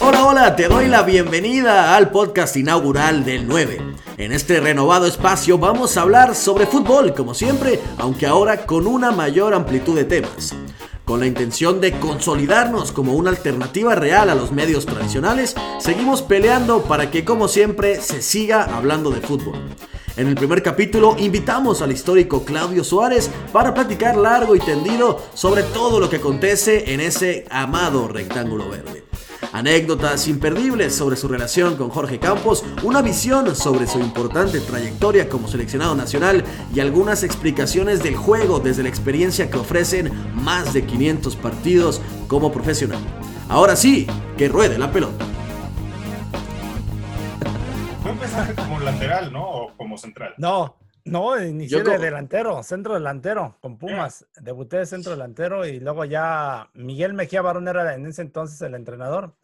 Hola, hola, te doy la bienvenida al podcast inaugural del 9. En este renovado espacio vamos a hablar sobre fútbol, como siempre, aunque ahora con una mayor amplitud de temas. Con la intención de consolidarnos como una alternativa real a los medios tradicionales, seguimos peleando para que, como siempre, se siga hablando de fútbol. En el primer capítulo invitamos al histórico Claudio Suárez para platicar largo y tendido sobre todo lo que acontece en ese amado rectángulo verde. Anécdotas imperdibles sobre su relación con Jorge Campos, una visión sobre su importante trayectoria como seleccionado nacional y algunas explicaciones del juego desde la experiencia que ofrecen más de 500 partidos como profesional. Ahora sí, que ruede la pelota. como lateral, ¿no? O como central. No, no, inicié de delantero, centro delantero, con Pumas. Debuté de centro delantero y luego ya Miguel Mejía Barón era en ese entonces el entrenador.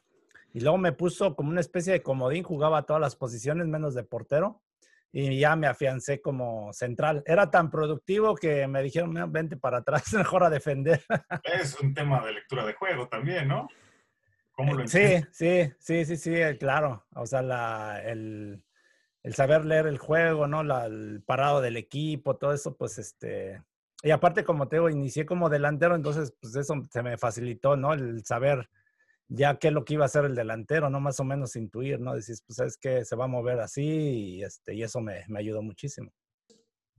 Y luego me puso como una especie de comodín, jugaba todas las posiciones menos de portero. Y ya me afiancé como central. Era tan productivo que me dijeron, vente para atrás, mejor a defender. Es un tema de lectura de juego también, ¿no? ¿Cómo lo sí, sí, sí, sí, sí, claro. O sea, la, el, el saber leer el juego, ¿no? La, el parado del equipo, todo eso, pues este. Y aparte, como te digo, inicié como delantero, entonces, pues eso se me facilitó, ¿no? El saber ya qué es lo que iba a hacer el delantero, ¿no? Más o menos intuir, ¿no? Decís, pues es que se va a mover así y, este, y eso me, me ayudó muchísimo.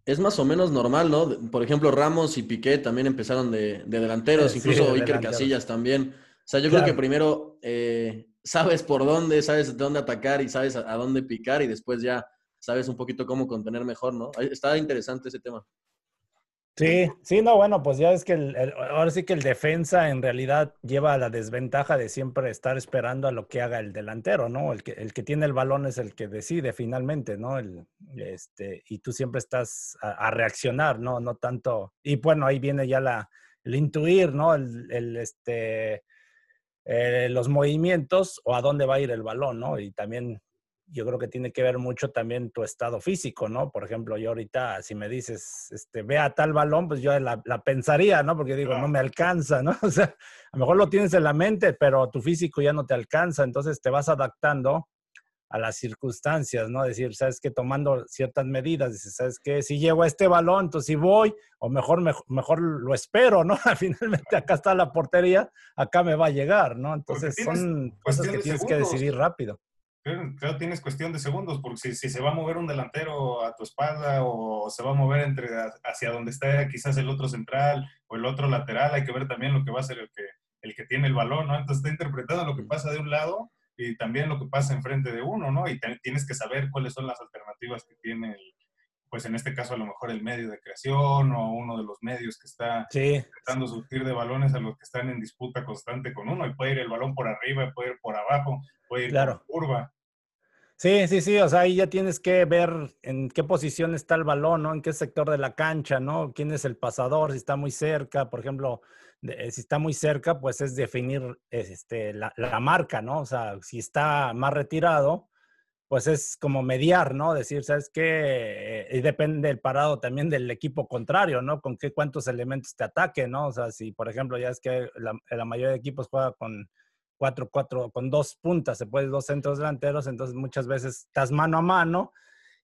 Es más o menos normal, ¿no? Por ejemplo, Ramos y Piqué también empezaron de, delanteros, incluso Iker Casillas también. O sea, yo creo que primero eh, sabes por dónde, sabes de dónde atacar y sabes a, dónde picar y después ya sabes un poquito cómo contener mejor, ¿no? Está interesante ese tema. Sí, sí, no, bueno, pues ya es que el, ahora sí que el defensa en realidad lleva la desventaja de siempre estar esperando a lo que haga el delantero, ¿no? El que, el que tiene el balón es el que decide finalmente, ¿no? El, este, y tú siempre estás a, reaccionar, ¿no? No tanto. Y bueno, ahí viene ya la, el intuir, ¿no? El, el este, eh, los movimientos o a dónde va a ir el balón, ¿no? Y también yo creo que tiene que ver mucho también tu estado físico, ¿no? Por ejemplo, yo ahorita, si me dices, este, ve a tal balón, pues yo la, pensaría, ¿no? Porque digo, no me alcanza, ¿no? O sea, a lo mejor lo tienes en la mente, pero tu físico ya no te alcanza, entonces te vas adaptando a las circunstancias, ¿no? Decir, ¿sabes qué? Tomando ciertas medidas, dices, ¿sabes qué? Si llego a este balón, entonces si voy, o mejor, mejor, lo espero, ¿no? Finalmente acá está la portería, acá me va a llegar, ¿no? Entonces son cosas que tienes que decidir rápido. Claro, tienes cuestión de segundos, porque si, si, se va a mover un delantero a tu espalda o se va a mover entre hacia donde está quizás el otro central o el otro lateral, hay que ver también lo que va a ser el que, el que tiene el balón, ¿no? Entonces está interpretando lo que pasa de un lado y también lo que pasa enfrente de uno, ¿no? Y tienes que saber cuáles son las alternativas que tiene, pues en este caso a lo mejor el medio de creación o uno de los medios que está sí. intentando surtir de balones a los que están en disputa constante con uno. Y puede ir el balón por arriba, puede ir por abajo, puede ir claro. por curva. Sí, sí, sí, o sea, ahí ya tienes que ver en qué posición está el balón, ¿no? En qué sector de la cancha, ¿no? ¿Quién es el pasador? Si está muy cerca, por ejemplo, eh, si está muy cerca, pues es definir este, la, marca, ¿no? O sea, si está más retirado, pues es como mediar, ¿no? Decir, ¿sabes qué? Y depende del parado también del equipo contrario, ¿no? Con qué cuántos elementos te ataque, ¿no? O sea, si, por ejemplo, ya es que la mayoría de equipos juega con cuatro, cuatro, con dos puntas, se puede dos centros delanteros, entonces muchas veces estás mano a mano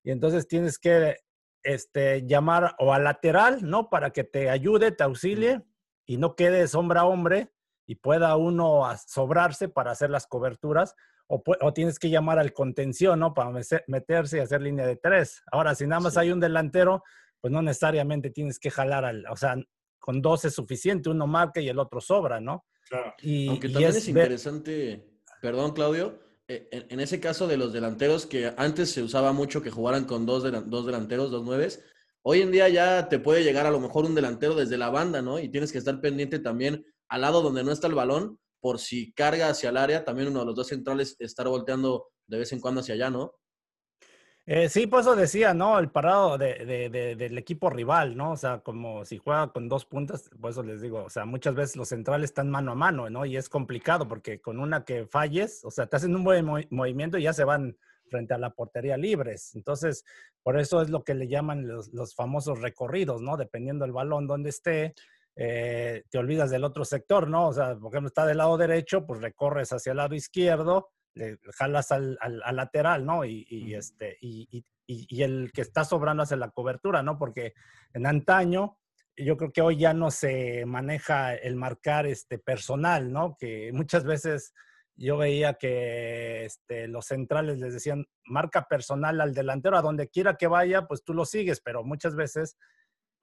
y entonces tienes que este, llamar o al lateral, ¿no? Para que te ayude, te auxilie y no quede sombra a hombre y pueda uno sobrarse para hacer las coberturas o, o, tienes que llamar al contención, ¿no? Para meterse y hacer línea de tres. Ahora, si nada más hay un delantero, pues no necesariamente tienes que jalar al, o sea, con dos es suficiente, uno marca y el otro sobra, ¿no? Y, Aunque también es, interesante, perdón Claudio, eh, en, ese caso de los delanteros que antes se usaba mucho que jugaran con dos, dos delanteros, dos nueves, hoy en día ya te puede llegar a lo mejor un delantero desde la banda, ¿no? Y tienes que estar pendiente también al lado donde no está el balón, por si carga hacia el área, también uno de los dos centrales estar volteando de vez en cuando hacia allá, ¿no? Eh, sí, pues eso decía, ¿no? El parado de, del equipo rival, ¿no? O sea, como si juega con dos puntas, por eso les digo, o sea, muchas veces los centrales están mano a mano, ¿no? Y es complicado porque con una que falles, o sea, te hacen un buen movimiento y ya se van frente a la portería libres. Entonces, por eso es lo que le llaman los, los famosos recorridos, ¿no? Dependiendo del balón donde esté, eh, te olvidas del otro sector, ¿no? O sea, por ejemplo, está del lado derecho, pues recorres hacia el lado izquierdo, le jalas al, lateral, ¿no? Y, este, y, el que está sobrando hace la cobertura, ¿no? Porque en antaño, yo creo que hoy ya no se maneja el marcar este personal, ¿no? Que muchas veces yo veía que este, los centrales les decían marca personal al delantero, a donde quiera que vaya, pues tú lo sigues, pero muchas veces,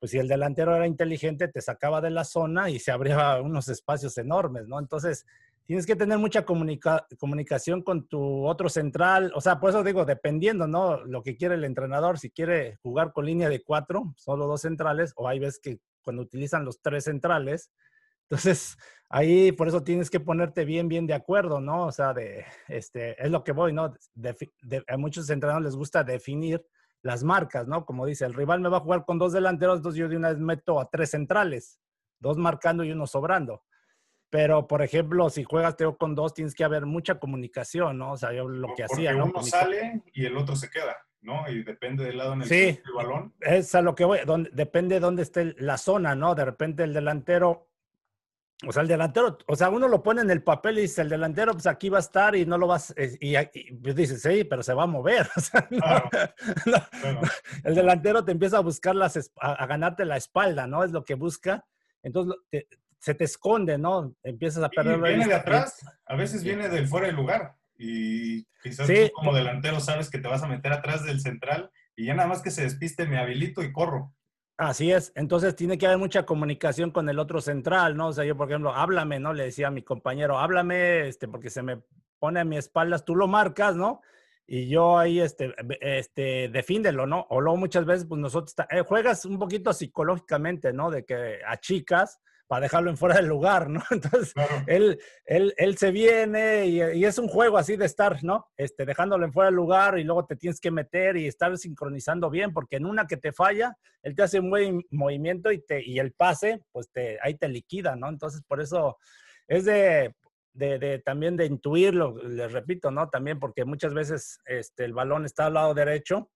pues si el delantero era inteligente, te sacaba de la zona y se abría unos espacios enormes, ¿no? Entonces, tienes que tener mucha comunicación con tu otro central, o sea, por eso digo, dependiendo, ¿no? Lo que quiere el entrenador, si quiere jugar con línea de cuatro, solo dos centrales, o hay veces que cuando utilizan los tres centrales, entonces, ahí por eso tienes que ponerte bien, bien de acuerdo, ¿no? O sea, de, este, es lo que voy, ¿no? a muchos entrenadores les gusta definir las marcas, ¿no? Como dice, el rival me va a jugar con dos delanteros, entonces yo de una vez meto a tres centrales, dos marcando y uno sobrando. Pero, por ejemplo, si juegas Teo con dos, tienes que haber mucha comunicación, ¿no? O sea, yo lo que hacía, ¿no? Uno sale y el otro se queda, ¿no? Y depende del lado en el que el balón. Es a lo que voy, donde, depende de dónde esté la zona, ¿no? De repente el delantero o sea, el delantero, o sea, uno lo pone en el papel y dice, el delantero, pues aquí va a estar y no lo vas, y, y pues dices, sí, pero se va a mover. O sea, El delantero te empieza a buscar las, a, ganarte la espalda, ¿no? Es lo que busca. Entonces, se te esconde, ¿no? Empiezas a perder. Y viene de atrás, a veces viene del fuera de lugar. Y quizás tú como delantero sabes que te vas a meter atrás del central y ya nada más que se despiste, me habilito y corro. Así es, entonces tiene que haber mucha comunicación con el otro central, ¿no? O sea, yo, por ejemplo, háblame, ¿no? Le decía a mi compañero, háblame, este, porque se me pone a mi espaldas, tú lo marcas, ¿no? Y yo ahí, este, este, defíndelo, ¿no? O luego muchas veces, pues nosotros, eh, juegas un poquito psicológicamente, ¿no? De que a chicas para dejarlo en fuera del lugar, ¿no? Entonces, él, él, él, se viene y, es un juego así de estar, ¿no? Este, dejándolo en fuera del lugar y luego te tienes que meter y estar sincronizando bien, porque en una que te falla, él te hace un buen movimiento y, te, y el pase, pues te, ahí te liquida, ¿no? Entonces, por eso es de, de, de, también de intuirlo, les repito, ¿no? También porque muchas veces este, el balón está al lado derecho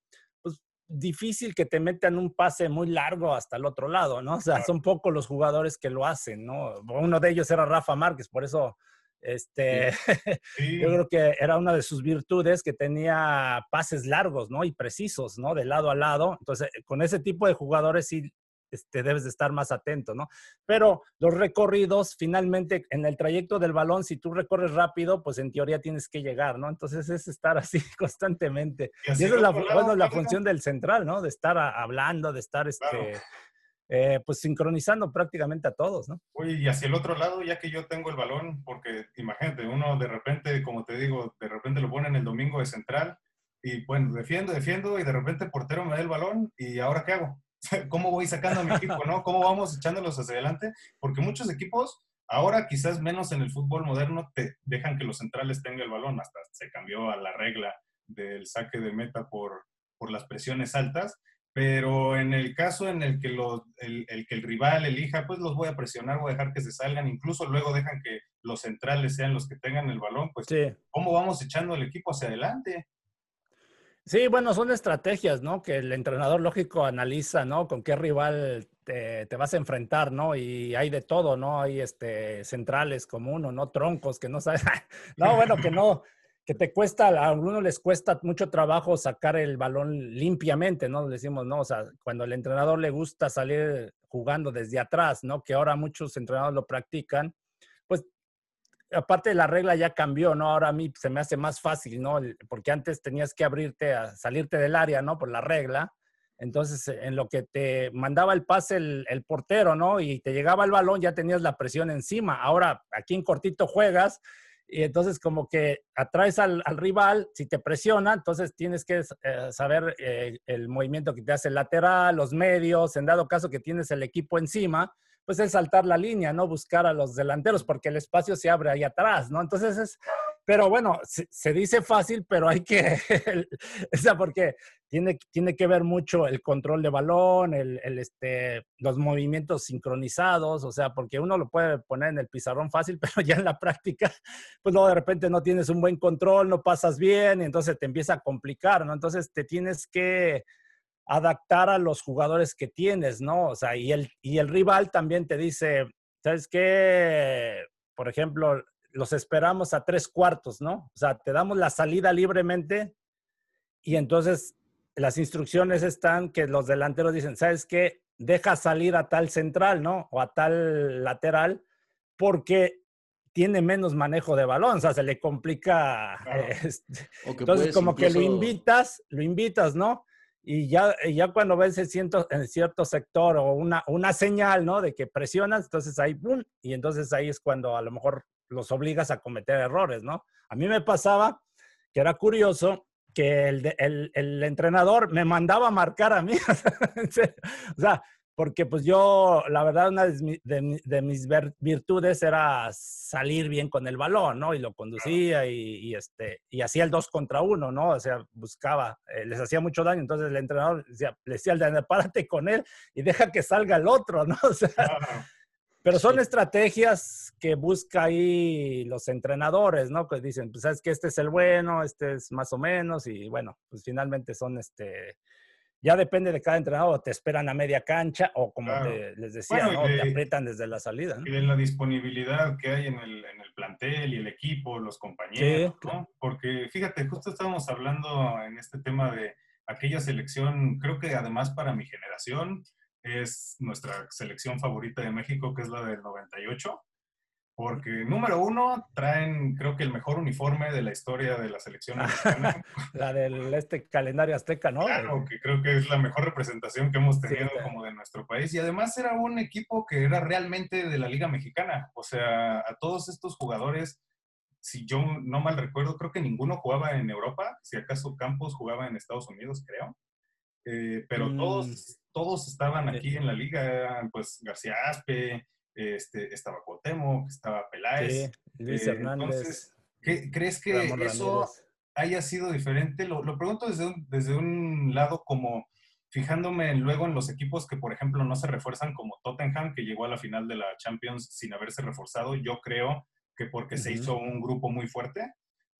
difícil que te metan un pase muy largo hasta el otro lado, ¿no? O sea, son pocos los jugadores que lo hacen, ¿no? Uno de ellos era Rafa Márquez, por eso, este, yo creo que era una de sus virtudes que tenía pases largos, ¿no? Y precisos, ¿no? De lado a lado. Entonces, con ese tipo de jugadores sí este, debes de estar más atento, ¿no? Pero los recorridos, finalmente, en el trayecto del balón, si tú recorres rápido, pues en teoría tienes que llegar, ¿no? Entonces es estar así constantemente. Y, esa es la, bueno, la función del central, ¿no? De estar hablando, de estar, este, eh, pues sincronizando prácticamente a todos, ¿no? Oye, y hacia el otro lado, ya que yo tengo el balón, porque imagínate, uno de repente, como te digo, de repente lo ponen el domingo de central, y bueno, defiendo, defiendo, y de repente el portero me da el balón, ¿y ahora qué hago? cómo voy sacando a mi equipo, ¿no? ¿Cómo vamos echándolos hacia adelante? Porque muchos equipos, ahora quizás menos en el fútbol moderno, te dejan que los centrales tengan el balón. Hasta se cambió a la regla del saque de meta por, por las presiones altas. Pero en el caso en el que, el, que el rival elija, pues los voy a presionar, voy a dejar que se salgan, incluso luego dejan que los centrales sean los que tengan el balón, pues ¿cómo vamos echando el equipo hacia adelante? Sí, bueno, son estrategias, ¿no? Que el entrenador lógico analiza, ¿no? Con qué rival te, vas a enfrentar, ¿no? Y hay de todo, ¿no? Hay este, centrales como uno, ¿no? Troncos que no sabes. no, bueno, que no, que te cuesta, a algunos les cuesta mucho trabajo sacar el balón limpiamente, ¿no? Decimos, ¿no? O sea, cuando el entrenador le gusta salir jugando desde atrás, ¿no? Que ahora muchos entrenadores lo practican, aparte la regla ya cambió, ¿no? Ahora a mí se me hace más fácil, ¿no? Porque antes tenías que abrirte, a salirte del área, ¿no? Por la regla. Entonces, en lo que te mandaba el pase el, portero, ¿no? Y te llegaba el balón, ya tenías la presión encima. Ahora, aquí en cortito juegas y entonces como que atraes al, rival, si te presiona, entonces tienes que eh, saber eh, el movimiento que te hace el lateral, los medios, en dado caso que tienes el equipo encima, pues es saltar la línea, ¿no? Buscar a los delanteros porque el espacio se abre ahí atrás, ¿no? Entonces es, pero bueno, se, dice fácil, pero hay que, o sea, porque tiene, tiene que ver mucho el control de balón, el, este, los movimientos sincronizados, o sea, porque uno lo puede poner en el pizarrón fácil, pero ya en la práctica, pues luego de repente no tienes un buen control, no pasas bien, y entonces te empieza a complicar, ¿no? Entonces te tienes que adaptar a los jugadores que tienes, ¿no? O sea, y el, y el rival también te dice, ¿sabes qué? Por ejemplo, los esperamos a tres cuartos, ¿no? O sea, te damos la salida libremente y entonces las instrucciones están que los delanteros dicen, ¿sabes qué? Deja salir a tal central, ¿no? O a tal lateral, porque tiene menos manejo de balón, o sea, se le complica. Este, entonces, como que lo invitas, lo invitas, ¿no? Y ya, ya cuando ves en cierto, en cierto sector o una, una señal, ¿no? De que presionas, entonces ahí, ¡pum! Y entonces ahí es cuando a lo mejor los obligas a cometer errores, ¿no? A mí me pasaba que era curioso que el, el, el entrenador me mandaba a marcar a mí. o sea, porque pues yo, la verdad, una de, mis virtudes era salir bien con el balón, ¿no? Y lo conducía y, este, y hacía el dos contra uno, ¿no? O sea, buscaba, eh, les hacía mucho daño, entonces el entrenador decía, le decía al párate con él y deja que salga el otro, ¿no? O sea, pero son estrategias que busca ahí los entrenadores, ¿no? Que dicen, pues sabes que este es el bueno, este es más o menos, y bueno, pues finalmente son este ya depende de cada entrenador, te esperan a media cancha o como les decía, ¿no? te aprietan desde la salida. Y de la disponibilidad que hay en el, en el plantel y el equipo, los compañeros, ¿no? Porque fíjate, justo estábamos hablando en este tema de aquella selección, creo que además para mi generación es nuestra selección favorita de México, que es la del 98 porque número uno, traen creo que el mejor uniforme de la historia de la selección mexicana. la del este calendario azteca, ¿no? Claro, que creo que es la mejor representación que hemos tenido como de nuestro país. Y además era un equipo que era realmente de la Liga Mexicana. O sea, a todos estos jugadores, si yo no mal recuerdo, creo que ninguno jugaba en Europa. Si acaso Campos jugaba en Estados Unidos, creo. Eh, pero mm. todos, todos estaban aquí en la liga, pues García Aspe, este, estaba Cuauhtémoc, estaba Peláez. Luis eh, Hernández. Entonces, ¿crees que eso haya sido diferente? Lo, pregunto desde un, desde un lado como fijándome luego en los equipos que, por ejemplo, no se refuerzan como Tottenham, que llegó a la final de la Champions sin haberse reforzado. Yo creo que porque se hizo un grupo muy fuerte.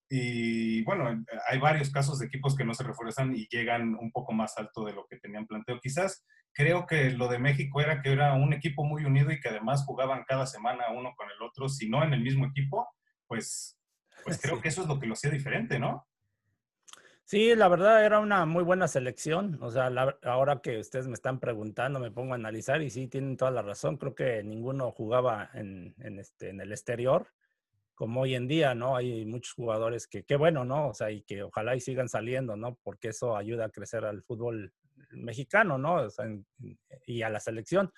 Y bueno, hay varios casos de equipos que no se refuerzan y llegan un poco más alto de lo que tenían planteo. Quizás creo que lo de México era que era un equipo muy unido y que además jugaban cada semana uno con el otro, si no en el mismo equipo, pues, pues creo que eso es lo que lo hacía diferente, ¿no? Sí, la verdad era una muy buena selección. O sea, ahora que ustedes me están preguntando, me pongo a analizar y sí, tienen toda la razón. Creo que ninguno jugaba en, este, en el exterior como hoy en día, ¿no? Hay muchos jugadores que, qué bueno, ¿no? O sea, y que ojalá y sigan saliendo, ¿no? Porque eso ayuda a crecer al fútbol mexicano, ¿no? y a la selección.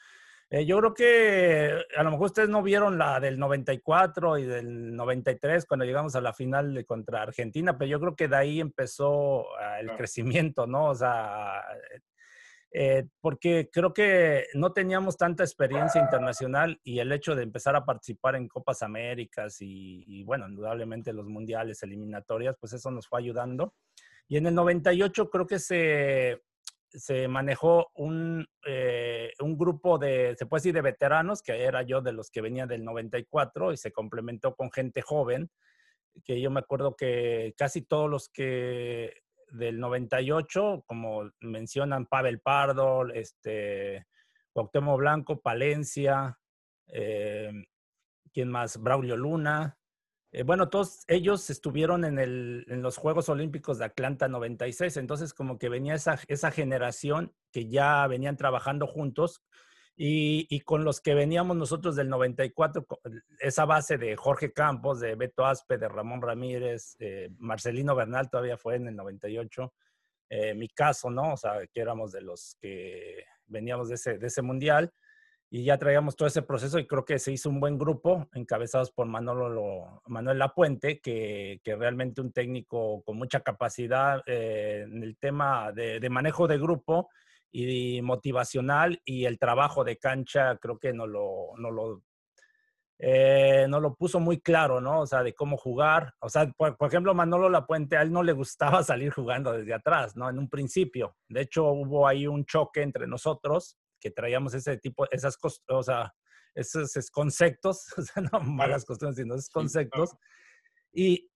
Eh, yo creo que a lo mejor ustedes no vieron la del 94 y del 93 cuando llegamos a la final de contra Argentina, pero yo creo que de ahí empezó ah, el crecimiento, ¿no? O sea, eh, porque creo que no teníamos tanta experiencia internacional y el hecho de empezar a participar en Copas Américas y, y bueno, indudablemente los mundiales, eliminatorias, pues eso nos fue ayudando. Y en el 98 creo que se, se manejó un, eh, un, grupo de, se puede decir, de veteranos, que era yo de los que venía del 94 y se complementó con gente joven, que yo me acuerdo que casi todos los que del 98, como mencionan Pavel Pardo, este, Cuauhtémoc Blanco, Palencia, eh, ¿quién más? Braulio Luna, eh, bueno, todos ellos estuvieron en, los Juegos Olímpicos de Atlanta 96, entonces como que venía esa, generación que ya venían trabajando juntos y, con los que veníamos nosotros del 94, esa base de Jorge Campos, de Beto Aspe, de Ramón Ramírez, Marcelino Bernal todavía fue en el 98, eh, mi caso, ¿no? O sea, que éramos de los que veníamos de ese mundial y ya traíamos todo ese proceso y creo que se hizo un buen grupo encabezados por Manolo, Manuel Lapuente, que, que realmente un técnico con mucha capacidad eh, en el tema de, manejo de grupo y motivacional y el trabajo de cancha creo que no lo, no lo, eh, lo puso muy claro, ¿no? O sea, de cómo jugar. O sea, por, por, ejemplo, Manolo Lapuente, a él no le gustaba salir jugando desde atrás, ¿no? En un principio. De hecho, hubo ahí un choque entre nosotros que traíamos ese tipo, esas o sea, esos, conceptos, o sea, no malas costumbres, sino esos conceptos. Y,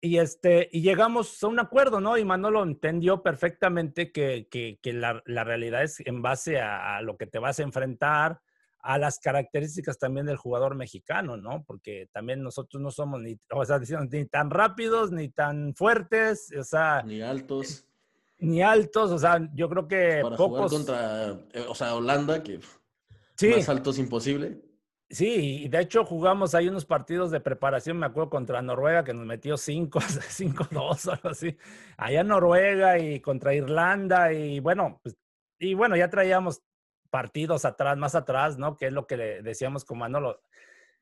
y, este, y llegamos a un acuerdo, ¿no? Y Manolo entendió perfectamente que, la, realidad es en base a, lo que te vas a enfrentar, a las características también del jugador mexicano, ¿no? Porque también nosotros no somos ni, o sea, ni tan rápidos, ni tan fuertes, o sea... Ni altos. Ni altos, o sea, yo creo que Para jugar contra, eh, o sea, Holanda, que sí. más alto es imposible. Sí, y de hecho jugamos ahí unos partidos de preparación, me acuerdo, contra Noruega, que nos metió 5, 5-2 o algo así. Allá Noruega y contra Irlanda, y bueno, pues, y bueno, ya traíamos partidos atrás, más atrás, ¿no? Que es lo que le decíamos con Manolo.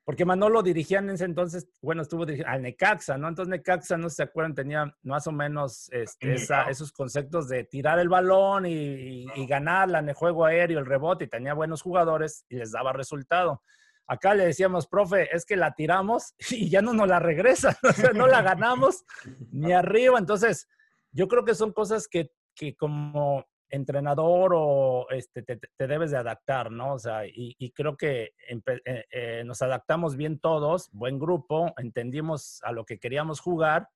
Porque Manolo dirigía en ese entonces, bueno, estuvo dirigiendo al Necaxa, ¿no? Entonces Necaxa, no se acuerdan, tenía más o menos este, esos conceptos de tirar el balón y, y, ganarla en el juego aéreo, el rebote, y tenía buenos jugadores y les daba resultado. Acá le decíamos, profe, es que la tiramos y ya no nos la regresan, o sea, no la ganamos ni arriba. Entonces, yo creo que son cosas que, que como entrenador o este, te, debes de adaptar, ¿no? O sea, y, creo que eh, eh, nos adaptamos bien todos, buen grupo, entendimos a lo que queríamos jugar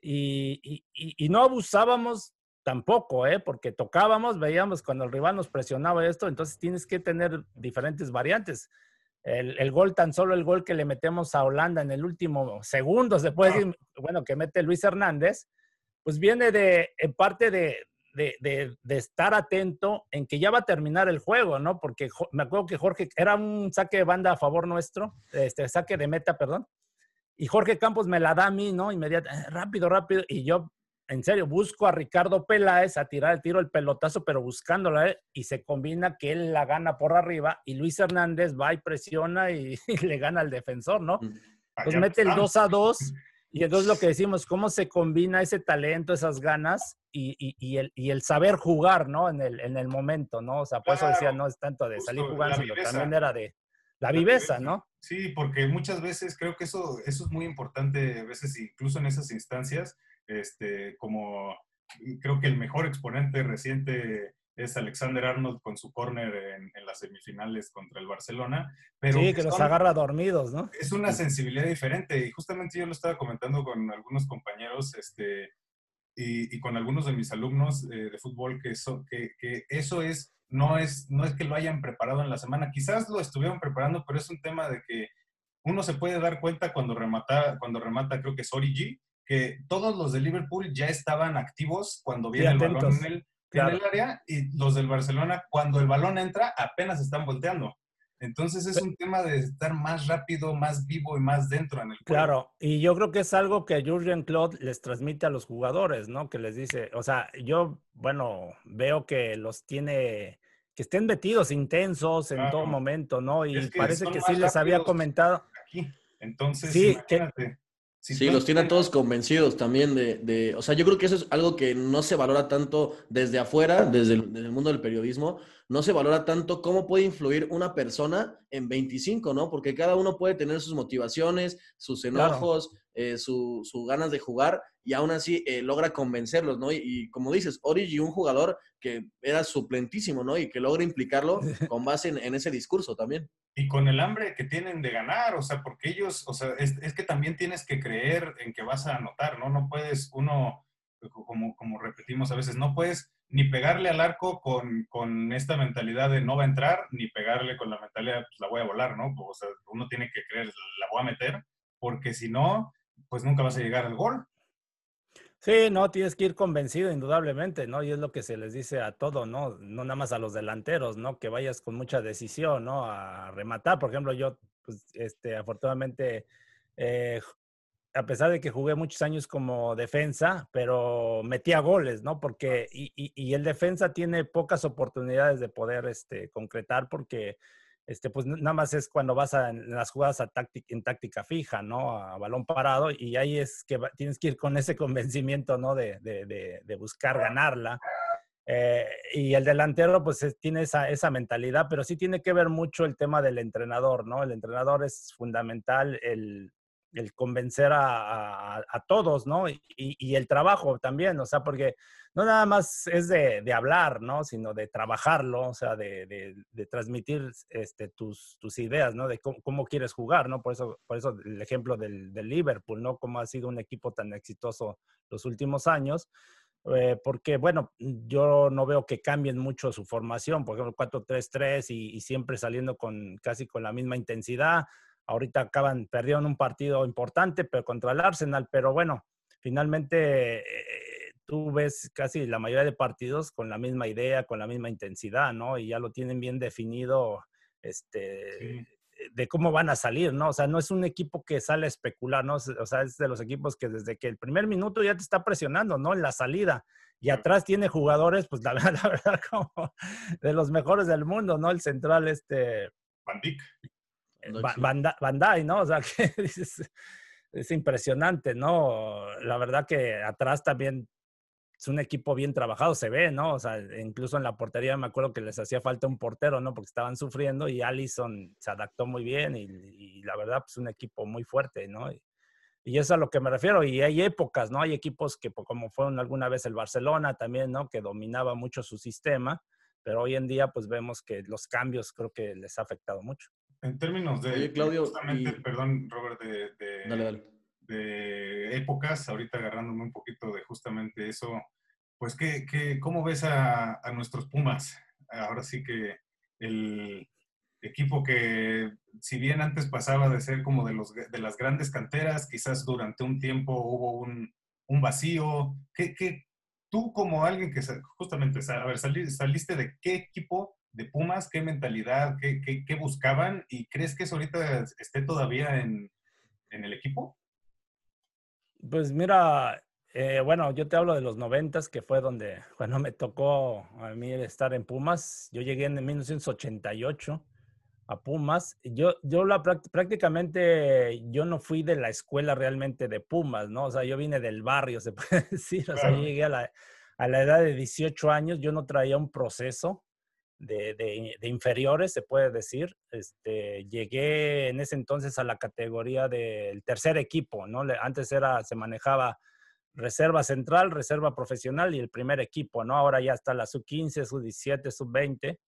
y, y, no abusábamos tampoco, ¿eh? Porque tocábamos, veíamos cuando el rival nos presionaba esto, entonces tienes que tener diferentes variantes. El, gol, tan solo el gol que le metemos a Holanda en el último segundo, se puede decir, bueno, que mete Luis Hernández, pues viene de, en parte de, de, estar atento en que ya va a terminar el juego, ¿no? Porque me acuerdo que Jorge, era un saque de banda a favor nuestro, este saque de meta, perdón, y Jorge Campos me la da a mí, ¿no? Inmediatamente, eh, rápido, rápido, y yo en serio, busco a Ricardo Peláez a tirar el tiro, el pelotazo, pero buscándola, ¿eh? y se combina que él la gana por arriba y Luis Hernández va y presiona y, le gana al defensor, ¿no? Mm. Pues mete el 2 a 2 y entonces lo que decimos, cómo se combina ese talento, esas ganas y, y, el, y el, saber jugar, ¿no? En el, en el momento, ¿no? O sea, por eso decía, no es tanto de salir jugando, sino también era de la, viveza, ¿no? Sí, porque muchas veces creo que eso, eso es muy importante, a veces incluso en esas instancias, este, como creo que el mejor exponente reciente es Alexander Arnold con su corner en, las semifinales contra el Barcelona. Pero sí, que los agarra dormidos, ¿no? Es una sensibilidad diferente y justamente yo lo estaba comentando con algunos compañeros este, y, con algunos de mis alumnos eh, de fútbol que eso, que, que, eso es no, es, no es que lo hayan preparado en la semana, quizás lo estuvieron preparando, pero es un tema de que uno se puede dar cuenta cuando remata, cuando remata creo que es Origi, que todos los de Liverpool ya estaban activos cuando viene el balón en el, el, área y los del Barcelona cuando el balón entra apenas están volteando. Entonces es un tema de estar más rápido, más vivo y más dentro en el juego. Claro, y yo creo que es algo que Jurgen Klopp les transmite a los jugadores, ¿no? Que les dice, o sea, yo, bueno, veo que los tiene, que estén metidos intensos en todo momento, ¿no? Y parece que sí les había comentado. Aquí. Entonces, sí, sí, los tienen todos convencidos también de, o sea, yo creo que eso es algo que no se valora tanto desde afuera, desde el, mundo del periodismo, no se valora tanto cómo puede influir una persona en 25, ¿no? Porque cada uno puede tener sus motivaciones, sus enojos, eh, sus su ganas de jugar y aún así eh, logra convencerlos, ¿no? Y, como dices, Origi, un jugador que era suplentísimo, ¿no? Y que logra implicarlo con base en, ese discurso también. Y con el hambre que tienen de ganar, o sea, porque ellos, o sea, es, es que también tienes que creer en que vas a anotar, ¿no? No puedes uno, como, como repetimos a veces, no puedes ni pegarle al arco con, con, esta mentalidad de no va a entrar, ni pegarle con la mentalidad, pues la voy a volar, ¿no? O sea, uno tiene que creer, la voy a meter, porque si no, pues nunca vas a llegar al gol. Sí, no, tienes que ir convencido indudablemente, ¿no? Y es lo que se les dice a todo, ¿no? No nada más a los delanteros, ¿no? Que vayas con mucha decisión, ¿no? A rematar. Por ejemplo, yo, pues, este, afortunadamente, eh, a pesar de que jugué muchos años como defensa, pero metía goles, ¿no? Porque, y, y, y el defensa tiene pocas oportunidades de poder, este, concretar porque este, pues nada más es cuando vas a en las jugadas a en táctica fija, ¿no? A balón parado y ahí es que tienes que ir con ese convencimiento, ¿no? De, de, de, buscar ganarla. Eh, y el delantero, pues tiene esa, esa, mentalidad, pero sí tiene que ver mucho el tema del entrenador, ¿no? El entrenador es fundamental, el, el convencer a, todos, ¿no? Y, el trabajo también, o sea, porque no nada más es de, hablar, ¿no? Sino de trabajarlo, o sea, de, transmitir este, tus, tus, ideas, ¿no? De cómo, quieres jugar, ¿no? Por eso, por eso el ejemplo del, del Liverpool, ¿no? Cómo ha sido un equipo tan exitoso los últimos años eh, porque, bueno, yo no veo que cambien mucho su formación, por ejemplo, 4-3-3 y, siempre saliendo con casi con la misma intensidad. Ahorita acaban, perdieron un partido importante, pero contra el Arsenal, pero bueno, finalmente eh, tú ves casi la mayoría de partidos con la misma idea, con la misma intensidad, ¿no? Y ya lo tienen bien definido, este, de cómo van a salir, ¿no? O sea, no es un equipo que sale a especular, ¿no? O sea, es de los equipos que desde que el primer minuto ya te está presionando, ¿no? En la salida. Y atrás tiene jugadores, pues la la verdad, como de los mejores del mundo, ¿no? El central, este... Bandai, ¿no? O sea, que es impresionante, ¿no? La verdad que atrás también es un equipo bien trabajado, se ve, ¿no? O sea, incluso en la portería me acuerdo que les hacía falta un portero, ¿no? Porque estaban sufriendo y Allison se adaptó muy bien y, la verdad, pues un equipo muy fuerte, ¿no? Y, y, eso es a lo que me refiero. Y hay épocas, ¿no? Hay equipos que, pues, como fueron alguna vez el Barcelona también, ¿no? Que dominaba mucho su sistema, pero hoy en día, pues vemos que los cambios creo que les ha afectado mucho. En términos de, Claudio, justamente, perdón, Robert, de, de, dale, dale de épocas, ahorita agarrándome un poquito de justamente eso, pues, ¿qué, qué, cómo ves a, a, nuestros Pumas? Ahora sí que el equipo que, si bien antes pasaba de ser como de, los, de las grandes canteras, quizás durante un tiempo hubo un, un vacío. ¿Qué, ¿Qué, tú como alguien que justamente, a ver, saliste de qué equipo de Pumas, qué mentalidad, qué, qué, qué buscaban y crees que eso ahorita esté todavía en, en el equipo? Pues mira, eh, bueno, yo te hablo de los noventas, que fue donde, cuando me tocó a mí estar en Pumas. Yo llegué en 1988 a Pumas. Yo, yo la, prácticamente, yo no fui de la escuela realmente de Pumas, ¿no? O sea, yo vine del barrio, se puede decir. O sea, yo llegué a la, a la edad de 18 años, yo no traía un proceso de, inferiores, se puede decir. Este, llegué en ese entonces a la categoría del tercer equipo, ¿no? Antes era, se manejaba reserva central, reserva profesional y el primer equipo, ¿no? Ahora ya está la sub-15, sub-17, sub-20.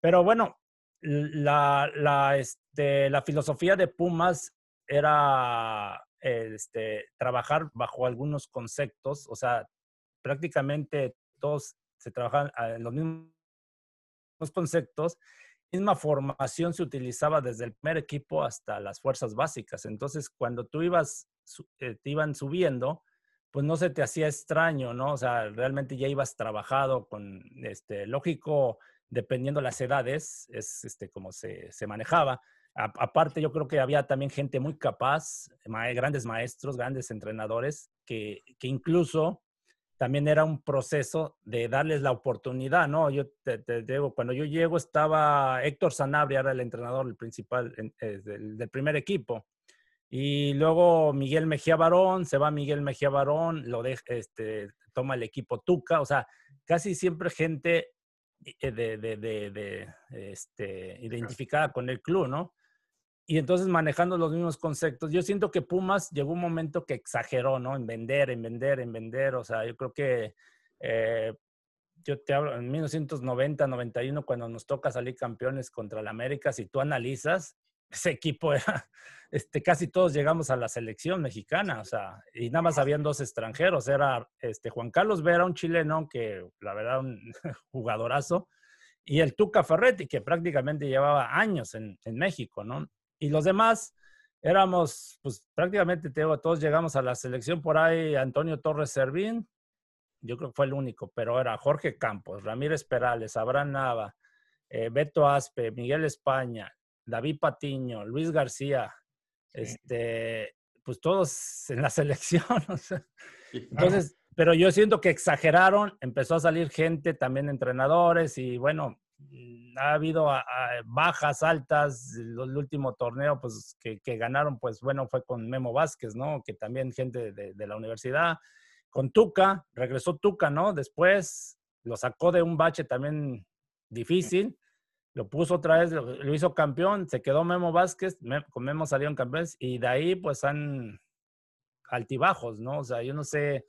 Pero bueno, la, la, este, la filosofía de Pumas era este, trabajar bajo algunos conceptos, o sea, prácticamente todos se trabajan en los mismos conceptos, misma formación se utilizaba desde el primer equipo hasta las fuerzas básicas. Entonces, cuando tú ibas, eh, te iban subiendo, pues no se te hacía extraño, ¿no? O sea, realmente ya ibas trabajado con, este, lógico, dependiendo las edades, es este, como se, se manejaba. aparte, yo creo que había también gente muy capaz, grandes maestros, grandes entrenadores, que, que incluso también era un proceso de darles la oportunidad, ¿no? Yo te, digo, cuando yo llego estaba Héctor Sanabria, era el entrenador, el principal eh, del, primer equipo. Y luego Miguel Mejía Barón, se va Miguel Mejía Barón, lo de, este, toma el equipo Tuca, o sea, casi siempre gente eh, de, de, de este, identificada con el club, ¿no? Y entonces manejando los mismos conceptos. Yo siento que Pumas llegó un momento que exageró, ¿no? En vender, en vender, en vender. O sea, yo creo que eh, yo te hablo en 1990, 91, cuando nos toca salir campeones contra el América, si tú analizas, ese equipo era, este, casi todos llegamos a la selección mexicana, o sea, y nada más habían dos extranjeros, era este, Juan Carlos Vera, un chileno que la verdad un jugadorazo, y el Tuca Ferretti, que prácticamente llevaba años en, en México, ¿no? Y los demás éramos, pues prácticamente todos llegamos a la selección por ahí, Antonio Torres Servín, yo creo que fue el único, pero era Jorge Campos, Ramírez Perales, Abraham Nava, eh, Beto Aspe, Miguel España, David Patiño, Luis García, este, pues todos en la selección. Entonces, pero yo siento que exageraron, empezó a salir gente, también entrenadores, y bueno, ha habido bajas, altas. El, último torneo pues, que, ganaron, pues bueno, fue con Memo Vázquez, ¿no? Que también gente de, la universidad. Con Tuca, regresó Tuca, ¿no? Después lo sacó de un bache también difícil. lo puso otra vez, lo, hizo campeón, se quedó Memo Vázquez, con Memo salieron campeones y de ahí pues han altibajos, ¿no? O sea, yo no sé,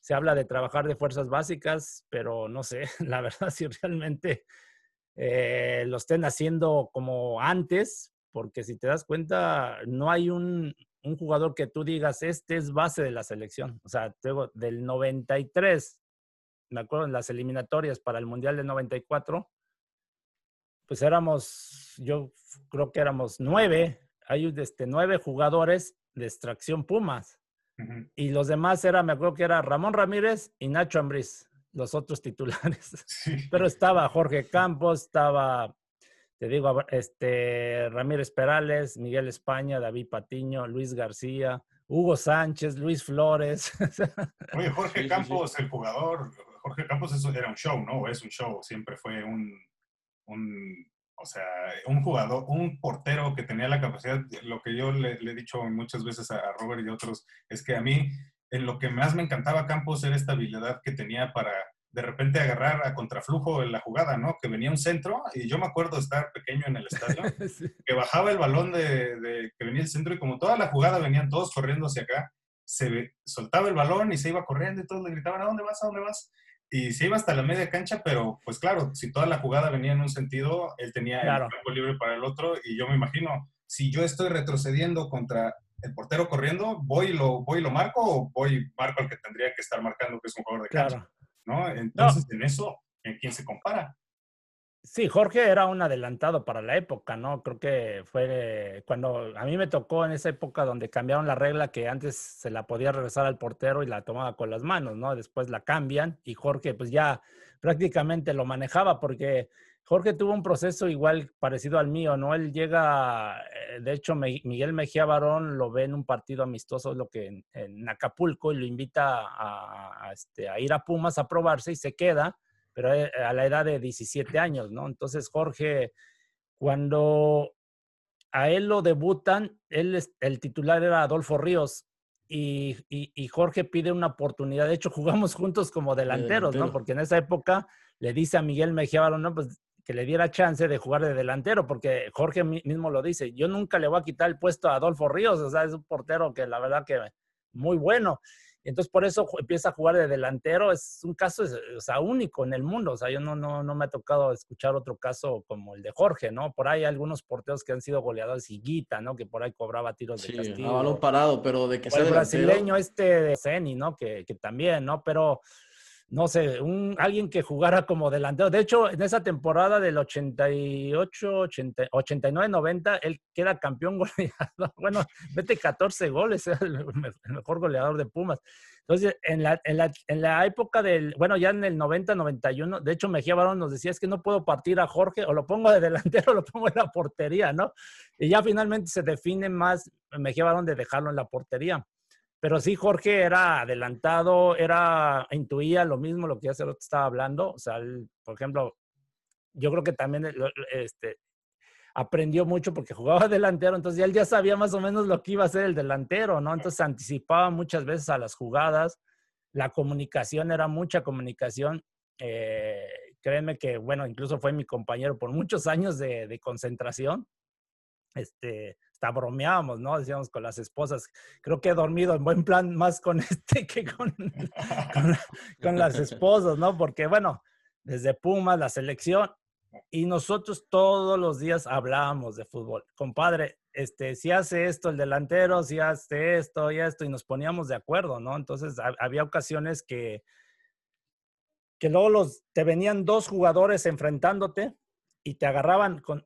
se habla de trabajar de fuerzas básicas, pero no sé, la verdad si realmente eh, lo estén haciendo como antes, porque si te das cuenta, no hay un, un jugador que tú digas, este es base de la selección. O sea, tengo del 93, me acuerdo en las eliminatorias para el Mundial del 94, pues éramos, yo creo que éramos nueve, hay este, nueve jugadores de extracción Pumas. Y los demás era, me acuerdo que era Ramón Ramírez y Nacho Ambriz, los otros titulares. Pero estaba Jorge Campos, estaba, te digo, este, Ramírez Perales, Miguel España, David Patiño, Luis García, Hugo Sánchez, Luis Flores. Oye, Jorge Campos, el jugador, Jorge Campos eso era un show, ¿no? Es un show, siempre fue un un, o sea, un jugador, un portero que tenía la capacidad, lo que yo le, he dicho muchas veces a, Robert y otros, es que a mí, en lo que más me encantaba Campos era esta habilidad que tenía para de repente agarrar a contraflujo en la jugada, ¿no? Que venía un centro, y yo me acuerdo de estar pequeño en el estadio, que bajaba el balón de, de, que venía el centro y como toda la jugada venían todos corriendo hacia acá, se soltaba el balón y se iba corriendo y todos le gritaban, ¿a dónde vas? ¿A dónde vas? y se iba hasta la media cancha, pero pues claro, si toda la jugada venía en un sentido, él tenía el campo libre para el otro y yo me imagino, si yo estoy retrocediendo contra el portero corriendo, voy y lo, voy lo marco o voy marco al que tendría que estar marcando, que es un jugador de cancha. ¿no? Entonces, en eso, ¿en quién se compara? Sí, Jorge era un adelantado para la época, ¿no? Creo que fue cuando a mí me tocó en esa época donde cambiaron la regla que antes se la podía regresar al portero y la tomaba con las manos, ¿no? Después la cambian y Jorge pues ya prácticamente lo manejaba porque Jorge tuvo un proceso igual parecido al mío, ¿no? Él llega, eh, de hecho Miguel Mejía Barón lo ve en un partido amistoso, lo que en, Acapulco, y lo invita a, este, a ir a Pumas a probarse y se queda pero eh, a la edad de 17 años, ¿no? Entonces, Jorge, cuando a él lo debutan, él el titular era Adolfo Ríos y, y, Jorge pide una oportunidad. De hecho, jugamos juntos como delanteros, ¿no? Porque en esa época le dice a Miguel Mejía no, pues que le diera chance de jugar de delantero, porque Jorge mismo lo dice, yo nunca le voy a quitar el puesto a Adolfo Ríos, o sea, es un portero que la verdad que muy bueno. Entonces, por eso empieza a jugar de delantero. Es un caso, o sea, único en el mundo. O sea, yo no, no, no me ha tocado escuchar otro caso como el de Jorge, ¿no? Por ahí hay algunos porteros que han sido goleadores y Guita, ¿no? Que por ahí cobraba tiros de castigo. a balón parado, pero de que sea el brasileño este de Ceni, ¿no? Que, que también, ¿no? Pero no sé, un, alguien que jugara como delantero. De hecho, en esa temporada del 88, 80, 89, 90, él queda campeón goleador. Bueno, vete 14 goles, era el mejor goleador de Pumas. Entonces, en la, en la, en la época del, bueno, ya en el 90, 91, de hecho, Mejía Barón nos decía, es que no puedo partir a Jorge, o lo pongo de delantero o lo pongo en la portería, ¿no? Y ya finalmente se define más Mejía Barón de dejarlo en la portería. Pero sí, Jorge era adelantado, era, intuía lo mismo lo que ya se lo estaba hablando. O sea, por ejemplo, yo creo que también este, aprendió mucho porque jugaba delantero, entonces él ya sabía más o menos lo que iba a hacer el delantero, ¿no? Entonces anticipaba muchas veces a las jugadas, la comunicación era mucha comunicación. Eh, créeme que, bueno, incluso fue mi compañero por muchos años de, de concentración. Este, hasta ¿no? Decíamos con las esposas, creo que he dormido en buen plan más con este que con, con, las esposas, ¿no? Porque, bueno, desde Pumas, la selección, y nosotros todos los días hablábamos de fútbol. Compadre, este, si hace esto el delantero, si hace esto y esto, y nos poníamos de acuerdo, ¿no? Entonces había ocasiones que, que luego los, te venían dos jugadores enfrentándote y te agarraban con,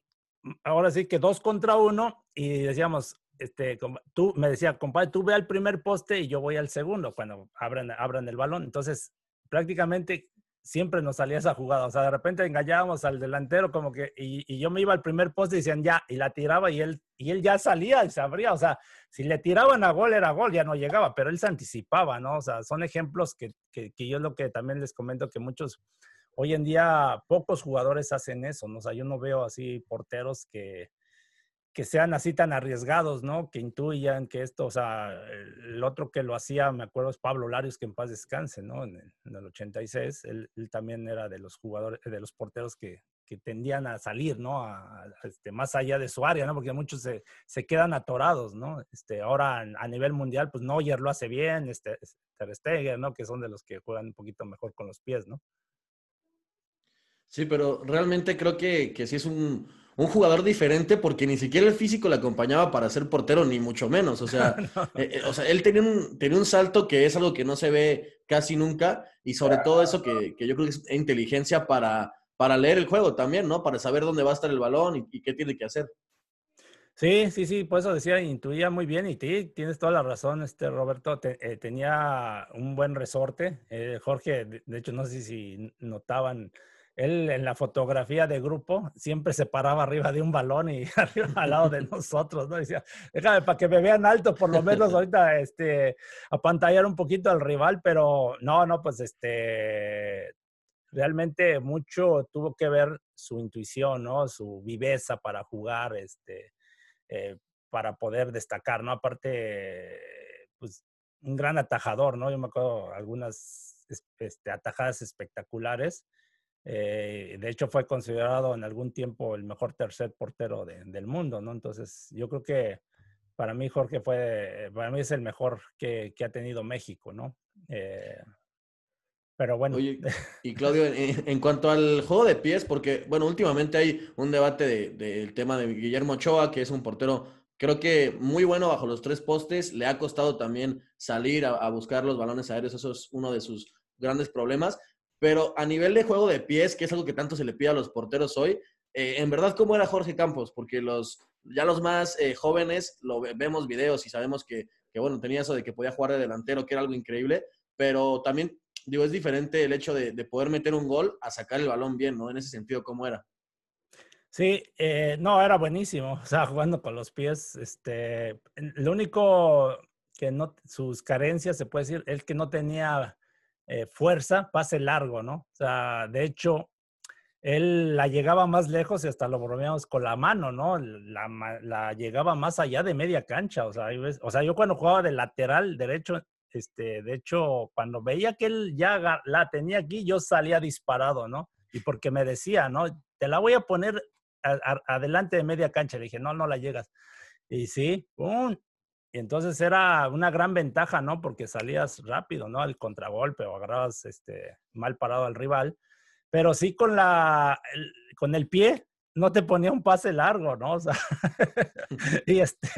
ahora sí que dos contra uno y decíamos, este, tú me decía, compadre, tú ve al primer poste y yo voy al segundo cuando abran, abran el balón. Entonces, prácticamente siempre nos salía esa jugada. O sea, de repente engañábamos al delantero como que, y, yo me iba al primer poste y decían ya, y la tiraba y él, y él ya salía y se abría. O sea, si le tiraban a gol era gol, ya no llegaba, pero él se anticipaba, ¿no? O sea, son ejemplos que, que, yo lo que también les comento que muchos Hoy en día pocos jugadores hacen eso, ¿no? O sea, yo no veo así porteros que, que sean así tan arriesgados, ¿no? Que intuyan que esto, o sea, el otro que lo hacía, me acuerdo, es Pablo Larios, que en paz descanse, ¿no? En el, 86, él, también era de los jugadores, de los porteros que, que tendían a salir, ¿no? A, este, más allá de su área, ¿no? Porque muchos se, se quedan atorados, ¿no? Este, ahora a nivel mundial, pues Neuer lo hace bien, este, Ter Stegen, ¿no? Que son de los que juegan un poquito mejor con los pies, ¿no? Sí, pero realmente creo que, que sí es un, un jugador diferente porque ni siquiera el físico le acompañaba para ser portero, ni mucho menos. O sea, eh, eh, o sea él tenía un, tenía un salto que es algo que no se ve casi nunca y sobre todo eso que, que yo creo que es inteligencia para, para leer el juego también, ¿no? Para saber dónde va a estar el balón y, qué tiene que hacer. Sí, sí, sí, por eso decía, intuía muy bien y tienes toda la razón, este Roberto, eh, tenía un buen resorte. Jorge, de, hecho, no sé si notaban él en la fotografía de grupo siempre se paraba arriba de un balón y arriba al lado de nosotros, ¿no? Decía, déjame para que me vean alto, por lo menos ahorita, este, apantallar un poquito al rival, pero no, no, pues este, realmente mucho tuvo que ver su intuición, ¿no? Su viveza para jugar, este, eh, para poder destacar, ¿no? Aparte, pues, un gran atajador, ¿no? Yo me acuerdo algunas este, atajadas espectaculares eh, de hecho, fue considerado en algún tiempo el mejor tercer portero del mundo, ¿no? Entonces, yo creo que para mí Jorge fue, para mí es el mejor que, ha tenido México, ¿no? Eh, pero bueno. Oye, y Claudio, en, cuanto al juego de pies, porque, bueno, últimamente hay un debate del tema de Guillermo Ochoa, que es un portero, creo que muy bueno bajo los tres postes, le ha costado también salir a, a buscar los balones aéreos, eso es uno de sus grandes problemas, pero a nivel de juego de pies, que es algo que tanto se le pide a los porteros hoy, eh, en verdad, ¿cómo era Jorge Campos? Porque los, ya los más eh, jóvenes lo vemos videos y sabemos que, bueno, tenía eso de que podía jugar de delantero, que era algo increíble, pero también, digo, es diferente el hecho de, poder meter un gol a sacar el balón bien, ¿no? En ese sentido, ¿cómo era? Sí, eh, no, era buenísimo, o sea, jugando con los pies, este, lo único que no, sus carencias, se puede decir, es que no tenía eh, fuerza, pase largo, ¿no? O sea, de hecho, él la llegaba más lejos y hasta lo bromeamos con la mano, ¿no? La, llegaba más allá de media cancha, o sea, o sea, yo cuando jugaba de lateral derecho, este, de hecho, cuando veía que él ya la tenía aquí, yo salía disparado, ¿no? Y porque me decía, ¿no? Te la voy a poner adelante de media cancha. Le dije, no, no la llegas. Y sí, ¡pum! Y entonces era una gran ventaja, ¿no? Porque salías rápido, ¿no? Al contragolpe o agarrabas este, mal parado al rival. Pero sí con, la, el, con el pie no te ponía un pase largo, ¿no? O sea, y este,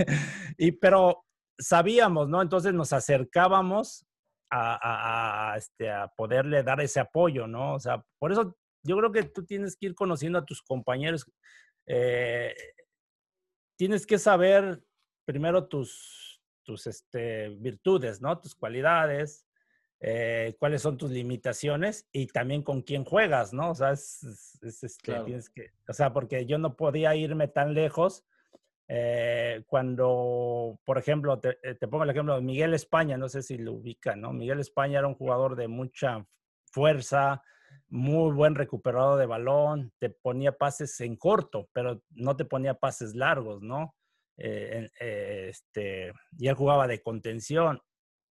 y, pero sabíamos, ¿no? Entonces nos acercábamos a, a, este, a poderle dar ese apoyo, ¿no? O sea, por eso yo creo que tú tienes que ir conociendo a tus compañeros. Eh, tienes que saber primero tus, tus este, virtudes, ¿no? Tus cualidades, eh, cuáles son tus limitaciones y también con quién juegas, ¿no? O sea, es, este, tienes que, o sea, porque yo no podía irme tan lejos eh, cuando, por ejemplo, te, eh, te, pongo el ejemplo de Miguel España, no sé si lo ubican, ¿no? Miguel España era un jugador de mucha fuerza, muy buen recuperador de balón, te ponía pases en corto, pero no te ponía pases largos, ¿no? Eh, eh, este, y él jugaba de contención.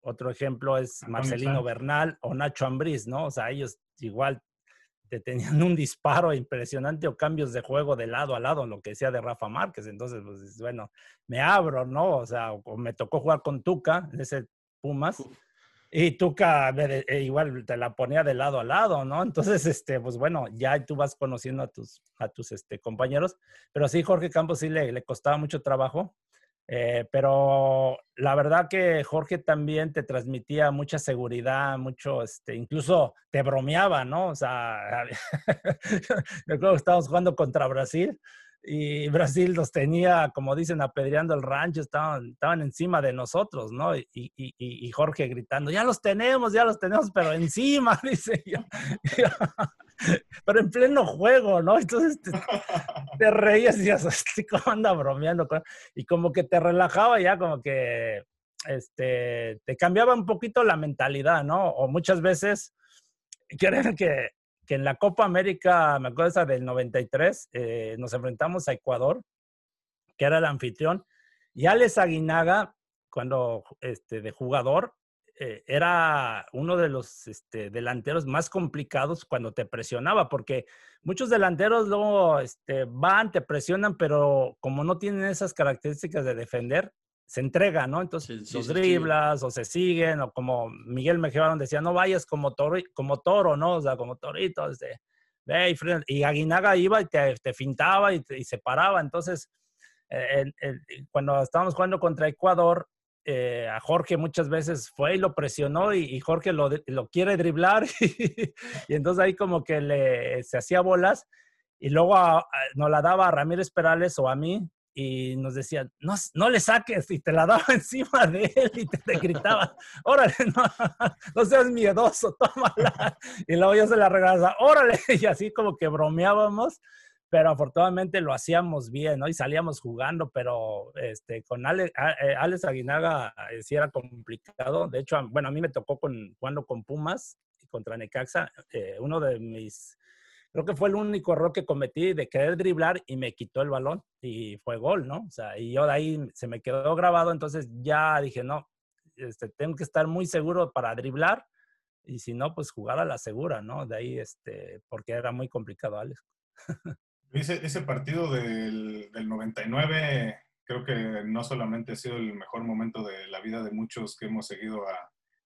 Otro ejemplo es Marcelino Bernal o Nacho Ambriz, ¿no? O sea, ellos igual te tenían un disparo impresionante o cambios de juego de lado a lado, lo que decía de Rafa Márquez. Entonces, pues bueno, me abro, ¿no? O sea, me tocó jugar con Tuca en ese Pumas. Y Tuca eh, igual te la ponía de lado a lado, ¿no? Entonces, este, pues bueno, ya tú vas conociendo a tus, a tus este, compañeros. Pero sí, Jorge Campos sí le, costaba mucho trabajo. Eh, pero la verdad que Jorge también te transmitía mucha seguridad, mucho, este, incluso te bromeaba, ¿no? O sea, recuerdo que estábamos jugando contra Brasil y Brasil los tenía, como dicen, apedreando el rancho, estaban, estaban encima de nosotros, ¿no? Y, y, y, Jorge gritando, ya los tenemos, ya los tenemos, pero encima, dice yo. pero en pleno juego, ¿no? Entonces te, reías y decías, este, ¿cómo anda bromeando? Y como que te relajaba ya, como que este, te cambiaba un poquito la mentalidad, ¿no? O muchas veces, quieren que que en la Copa América, me acuerdo esa del 93, eh, nos enfrentamos a Ecuador, que era el anfitrión. Y Alex Aguinaga, cuando este, de jugador, eh, era uno de los este, delanteros más complicados cuando te presionaba, porque muchos delanteros luego este, van, te presionan, pero como no tienen esas características de defender, se entrega, ¿no? Entonces los driblas o se siguen, o como Miguel Mejía decía, no vayas como toro, como toro, ¿no? O sea, como torito, este, ve y, y Aguinaga iba y te, te fintaba y, y, se paraba. Entonces, eh, cuando estábamos jugando contra Ecuador, eh, a Jorge muchas veces fue y lo presionó y, Jorge lo, lo, quiere driblar y, entonces ahí como que le, se hacía bolas y luego nos la daba a Ramírez Perales o a mí y nos decía, no, no le saques y te la daba encima de él y te, gritaba, órale, no, no, seas miedoso, tómala. Y luego yo se la regalaba, órale, y así como que bromeábamos pero afortunadamente lo hacíamos bien, ¿no? Y salíamos jugando, pero este, con Ale, eh, Alex Aguinaga eh, sí era complicado. De hecho, bueno, a mí me tocó con, jugando con Pumas y contra Necaxa. Eh, uno de mis, creo que fue el único error que cometí de querer driblar y me quitó el balón y fue gol, ¿no? O sea, y yo de ahí se me quedó grabado, entonces ya dije, no, este, tengo que estar muy seguro para driblar y si no, pues jugar a la segura, ¿no? De ahí, este, porque era muy complicado, Alex. Ese, ese partido del, del 99 creo que no solamente ha sido el mejor momento de la vida de muchos que hemos seguido a,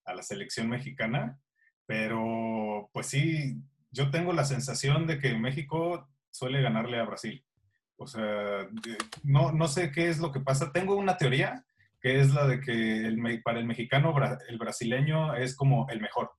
a, la selección mexicana, pero pues sí, yo tengo la sensación de que México suele ganarle a Brasil. O sea, no, no sé qué es lo que pasa. Tengo una teoría que es la de que para el mexicano el brasileño es como el mejor.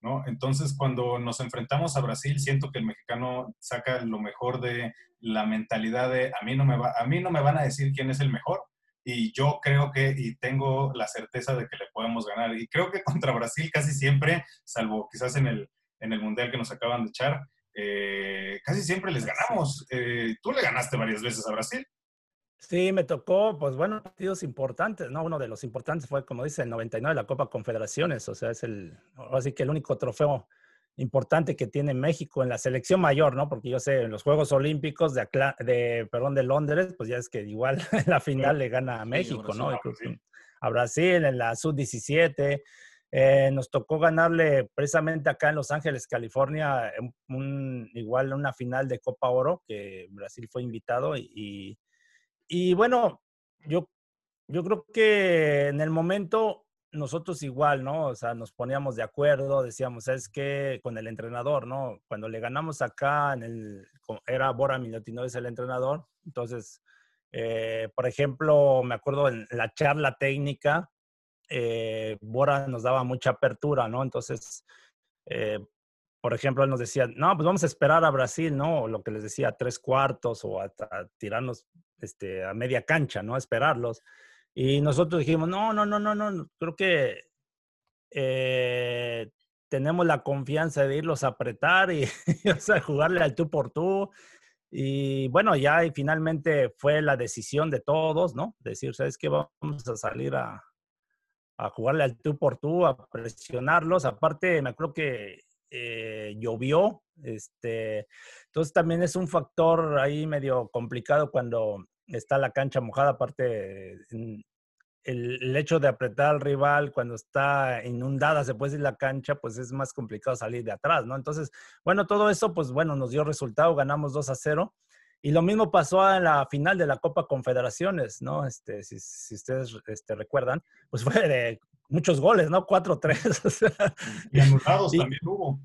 ¿no? Entonces, cuando nos enfrentamos a Brasil, siento que el mexicano saca lo mejor de la mentalidad de a mí no me, va, a mí no me van a decir quién es el mejor y yo creo que y tengo la certeza de que le podemos ganar. Y creo que contra Brasil casi siempre, salvo quizás en el, en el Mundial que nos acaban de echar, eh, casi siempre les ganamos. Eh, tú le ganaste varias veces a Brasil. Sí, me tocó, pues bueno, partidos importantes, ¿no? Uno de los importantes fue, como dice, el 99, la Copa Confederaciones, o sea, es el, así que el único trofeo importante que tiene México en la selección mayor, ¿no? Porque yo sé, en los Juegos Olímpicos de, de perdón, de Londres, pues ya es que igual en la final le gana a México, ¿no? A Brasil, en la Sub-17. Eh, nos tocó ganarle precisamente acá en Los Ángeles, California, un, igual una final de Copa Oro, que Brasil fue invitado y y bueno, yo, yo creo que en el momento nosotros igual, ¿no? O sea, nos poníamos de acuerdo, decíamos, es que con el entrenador, ¿no? Cuando le ganamos acá, en el, era Bora Milotino, es el entrenador. Entonces, eh, por ejemplo, me acuerdo en la charla técnica, eh, Bora nos daba mucha apertura, ¿no? Entonces, eh, por ejemplo, él nos decía, no, pues vamos a esperar a Brasil, ¿no? lo que les decía, tres cuartos o hasta tirarnos este, a media cancha, ¿no? A esperarlos. Y nosotros dijimos, no, no, no, no, no, creo que eh, tenemos la confianza de irlos a apretar y, o sea, jugarle al tú por tú. Y bueno, ya y finalmente fue la decisión de todos, ¿no? Decir, ¿sabes qué? Vamos a salir a, a jugarle al tú por tú, a presionarlos. Aparte, me acuerdo que eh, llovió, este, entonces también es un factor ahí medio complicado cuando está la cancha mojada, aparte el, hecho de apretar al rival cuando está inundada, se puede decir la cancha, pues es más complicado salir de atrás, ¿no? Entonces, bueno, todo eso, pues bueno, nos dio resultado, ganamos 2 a 0. Y lo mismo pasó en la final de la Copa Confederaciones, ¿no? Este, si, si ustedes este, recuerdan, pues fue de muchos goles, ¿no? 4-3. y anulados también hubo.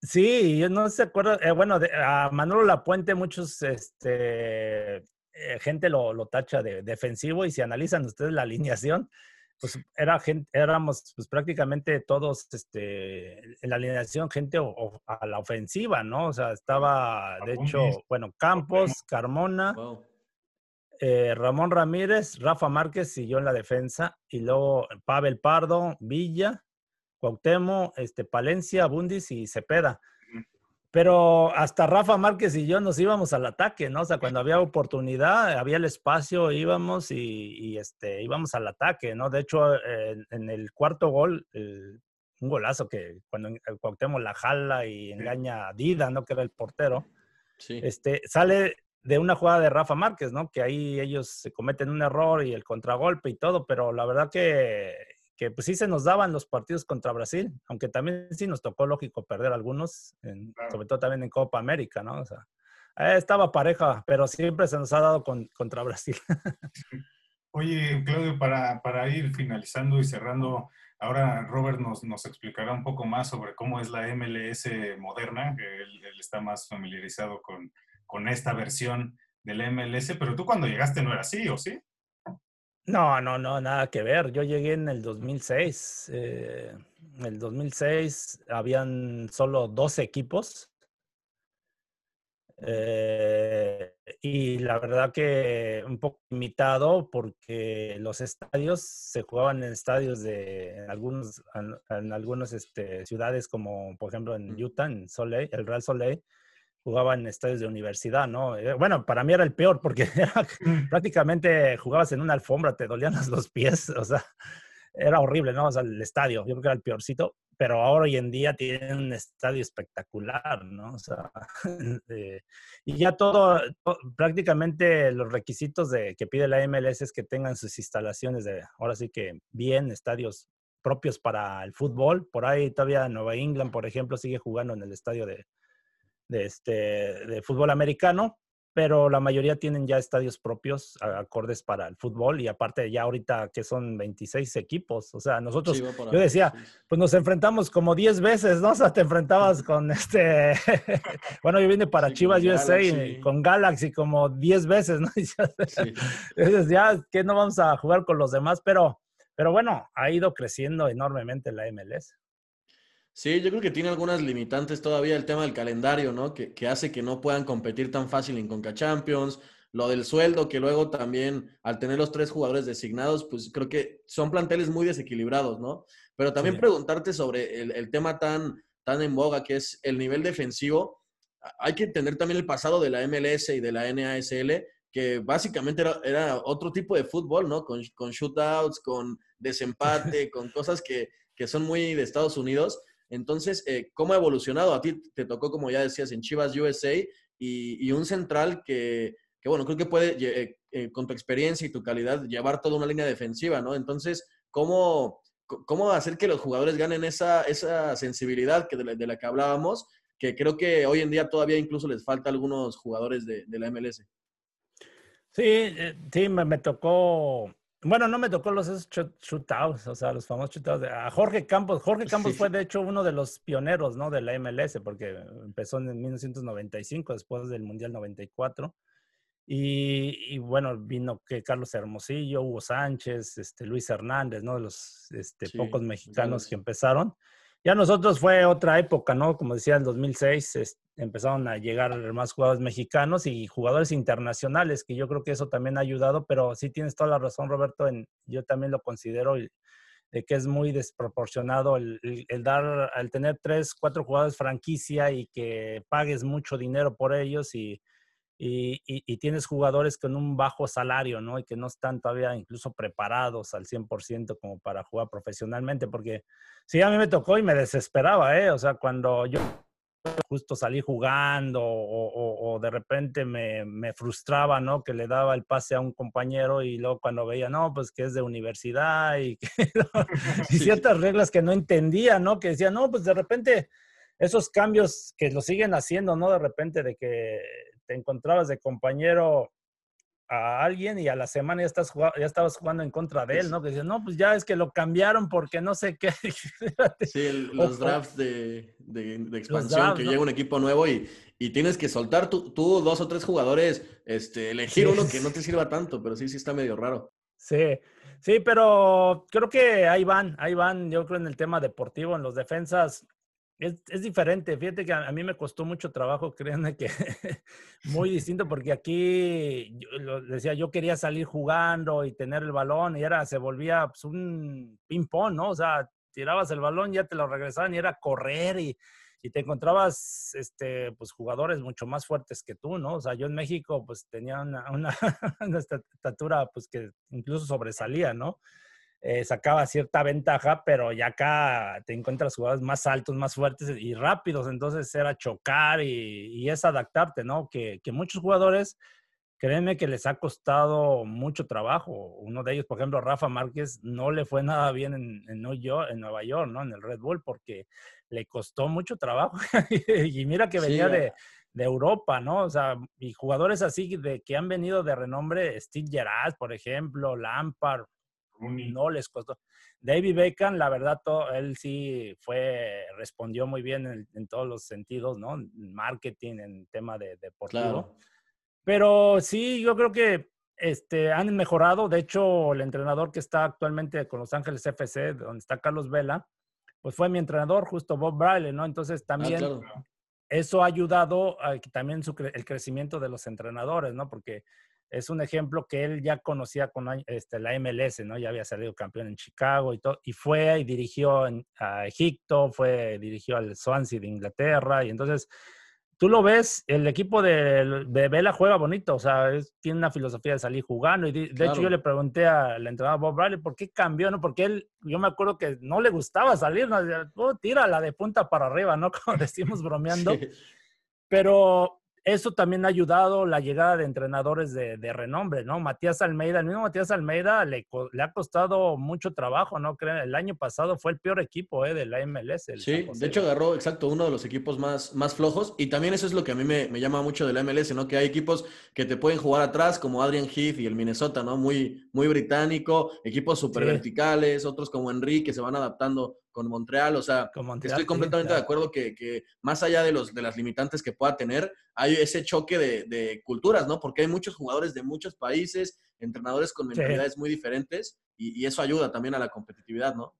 Sí, yo no se acuerda, eh, bueno, a Manolo Lapuente muchos, este, eh, gente lo, lo, tacha de defensivo y si analizan ustedes la alineación, pues era gente, éramos pues prácticamente todos, este, en la alineación gente a la ofensiva, ¿no? O sea, estaba, de hecho, bueno, Campos, Carmona, eh, Ramón Ramírez, Rafa Márquez siguió en la defensa y luego Pavel Pardo, Villa, Cuauhtémoc, este, Palencia, Bundis y Cepeda. Pero hasta Rafa Márquez y yo nos íbamos al ataque, ¿no? O sea, cuando había oportunidad, había el espacio, íbamos y, este, íbamos al ataque, ¿no? De hecho, en, el cuarto gol, un golazo que cuando Cuauhtémoc la jala y engaña a Dida, ¿no? Que era el portero. Este, sale de una jugada de Rafa Márquez, ¿no? Que ahí ellos se cometen un error y el contragolpe y todo, pero la verdad que, que pues sí se nos daban los partidos contra Brasil, aunque también sí nos tocó lógico perder algunos, sobre todo también en Copa América, ¿no? O sea, eh, estaba pareja, pero siempre se nos ha dado con, contra Brasil. Oye, Claudio, para, para, ir finalizando y cerrando, ahora Robert nos, nos, explicará un poco más sobre cómo es la MLS moderna, que él, él está más familiarizado con, con, esta versión del MLS, pero tú cuando llegaste no era así, ¿o sí? No, no, no, nada que ver. Yo llegué en el 2006. Eh, en el 2006 habían solo 12 equipos eh, y la verdad que un poco limitado porque los estadios se jugaban en estadios de en algunos en, algunas este, ciudades como por ejemplo en Utah, en Soleil, el Real Soleil, jugaban en estadios de universidad, ¿no? Eh, bueno, para mí era el peor porque mm. prácticamente jugabas en una alfombra, te dolían los pies, o sea, era horrible, ¿no? O sea, el estadio, yo creo que era el peorcito pero ahora hoy en día tienen un estadio espectacular, ¿no? O sea, eh, y ya todo, prácticamente los requisitos de, que pide la MLS es que tengan sus instalaciones de, ahora sí que bien, estadios propios para el fútbol. Por ahí todavía Nueva England, por ejemplo, sigue jugando en el estadio de, de, este, de fútbol americano, pero la mayoría tienen ya estadios propios acordes para el fútbol y aparte ya ahorita que son 26 equipos, o sea, nosotros, yo decía, pues nos enfrentamos como 10 veces, ¿no? O sea, te enfrentabas con este, bueno, yo vine para Chivas USA con Galaxy como 10 veces, ¿no? Entonces ya que no vamos a jugar con los demás, pero, pero bueno, ha ido creciendo enormemente la MLS. Sí, yo creo que tiene algunas limitantes todavía el tema del calendario, ¿no? Que, hace que no puedan competir tan fácil en Conca Champions. Lo del sueldo, que luego también, al tener los tres jugadores designados, pues creo que son planteles muy desequilibrados, ¿no? Pero también preguntarte sobre el, tema tan, tan en boga que es el nivel defensivo. Hay que entender también el pasado de la MLS y de la NASL, que básicamente era, otro tipo de fútbol, ¿no? Con, con shootouts, con desempate, con cosas que, que son muy de Estados Unidos entonces, eh, ¿cómo ha evolucionado? A ti te tocó, como ya decías, en Chivas USA y, un central que, bueno, creo que puede, eh, eh, con tu experiencia y tu calidad, llevar toda una línea defensiva, ¿no? Entonces, ¿cómo, cómo hacer que los jugadores ganen esa, esa sensibilidad que de, la, que hablábamos? Que creo que hoy en día todavía incluso les falta a algunos jugadores de, la MLS. Sí, sí, me tocó bueno, no me tocó los shootouts, o sea, los famosos shootouts. a Jorge Campos. Jorge Campos fue, de hecho, uno de los pioneros, ¿no? De la MLS, porque empezó en 1995, después del Mundial 94. Y, y, bueno, vino que Carlos Hermosillo, Hugo Sánchez, este, Luis Hernández, ¿no? De los este, pocos mexicanos que empezaron. Ya nosotros fue otra época, ¿no? Como decía, en 2006 empezaron a llegar más jugadores mexicanos y jugadores internacionales, que yo creo que eso también ha ayudado, pero sí tienes toda la razón, Roberto, en, yo también lo considero de que es muy desproporcionado el, dar, al tener tres, cuatro jugadores franquicia y que pagues mucho dinero por ellos y, y, y, tienes jugadores con un bajo salario, ¿no? Y que no están todavía incluso preparados al 100% como para jugar profesionalmente, porque sí, a mí me tocó y me desesperaba, ¿eh? O sea, cuando yo justo salí jugando o, o, de repente me, me, frustraba, ¿no? Que le daba el pase a un compañero y luego cuando veía, no, pues que es de universidad y, que, y ciertas reglas que no entendía, ¿no? Que decía, no, pues de repente esos cambios que lo siguen haciendo, ¿no? De repente de que te encontrabas de compañero a alguien y a la semana ya, estás ya estabas jugando en contra de él, ¿no? Que decías, no, pues ya es que lo cambiaron porque no sé qué. sí, los drafts de, expansión, que llega un equipo nuevo y, tienes que soltar tú, dos o tres jugadores, este, elegir uno que no te sirva tanto, pero sí, sí está medio raro. Sí, sí, pero creo que ahí van, ahí van, yo creo en el tema deportivo, en los defensas, es, diferente. Fíjate que a, mí me costó mucho trabajo, créanme que muy distinto, porque aquí, yo, decía, yo quería salir jugando y tener el balón y era, se volvía pues, un ping-pong, ¿no? O sea, tirabas el balón, ya te lo regresaban y era correr y, y te encontrabas, este, pues, jugadores mucho más fuertes que tú, ¿no? O sea, yo en México, pues, tenía una, una, una estatura, pues, que incluso sobresalía, ¿no? Eh, sacaba cierta ventaja, pero ya acá te encuentras jugadores más altos, más fuertes y rápidos, entonces era chocar y, es adaptarte, ¿no? Que, muchos jugadores créeme que les ha costado mucho trabajo. Uno de ellos, por ejemplo, Rafa Márquez, no le fue nada bien en, en, Nueva York, ¿no? En el Red Bull, porque le costó mucho trabajo. y mira que venía de, de, Europa, ¿no? O sea, y jugadores así de que han venido de renombre, Steve Gerrard, por ejemplo, Lampard, no les costó. David Beckham, la verdad, él sí fue, respondió muy bien en, todos los sentidos, ¿no? En marketing, en tema de deportivo. Pero sí, yo creo que este, han mejorado. De hecho, el entrenador que está actualmente con Los Ángeles FC, donde está Carlos Vela, pues fue mi entrenador, justo Bob Briley, ¿no? Entonces ah, también eso ha ayudado a que también el crecimiento de los entrenadores, ¿no? Porque es un ejemplo que él ya conocía con este, la MLS, ¿no? Ya había salido campeón en Chicago y todo, y fue y dirigió a Egipto, fue, dirigió al Swansea de Inglaterra, y entonces tú lo ves, el equipo de, Vela juega bonito, o sea, tiene una filosofía de salir jugando. Y de, hecho, yo le pregunté al entrenador Bob Bradley por qué cambió, ¿no? Porque él, yo me acuerdo que no le gustaba salir, ¿no? Oh, tira la de punta para arriba, ¿no? Como decimos bromeando. Pero eso también ha ayudado la llegada de entrenadores de, renombre, ¿no? Matías Almeida, el mismo Matías Almeida le, ha costado mucho trabajo, ¿no? El año pasado fue el peor equipo ¿eh? de la MLS. sí, de hecho agarró, exacto, uno de los equipos más, más flojos y también eso es lo que a mí me, llama mucho de la MLS, ¿no? Que hay equipos que te pueden jugar atrás, como Adrian Heath y el Minnesota, ¿no? Muy, muy británico, equipos súper verticales, otros como Enrique que se van adaptando con Montreal. O sea, estoy completamente de acuerdo que, más allá de, los, de las limitantes que pueda tener, hay ese choque de, culturas, ¿no? Porque hay muchos jugadores de muchos países, entrenadores con mentalidades muy diferentes y, eso ayuda también a la competitividad, ¿no?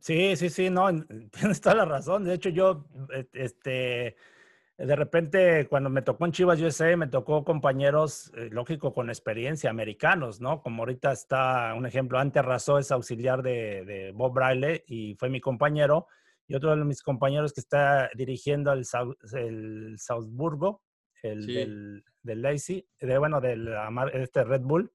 Sí, sí, sí, no, tienes toda la razón. De hecho, yo, e, este, de repente, cuando me tocó en Chivas USA, me tocó compañeros, eh, lógico, con experiencia, americanos, ¿no? Como ahorita está un ejemplo, antes Razó es auxiliar de, Bob Briley y fue mi compañero. Y otro de mis compañeros que está dirigiendo el, el Salzburgo, el del, del Lazy, de, bueno, del este Red Bull.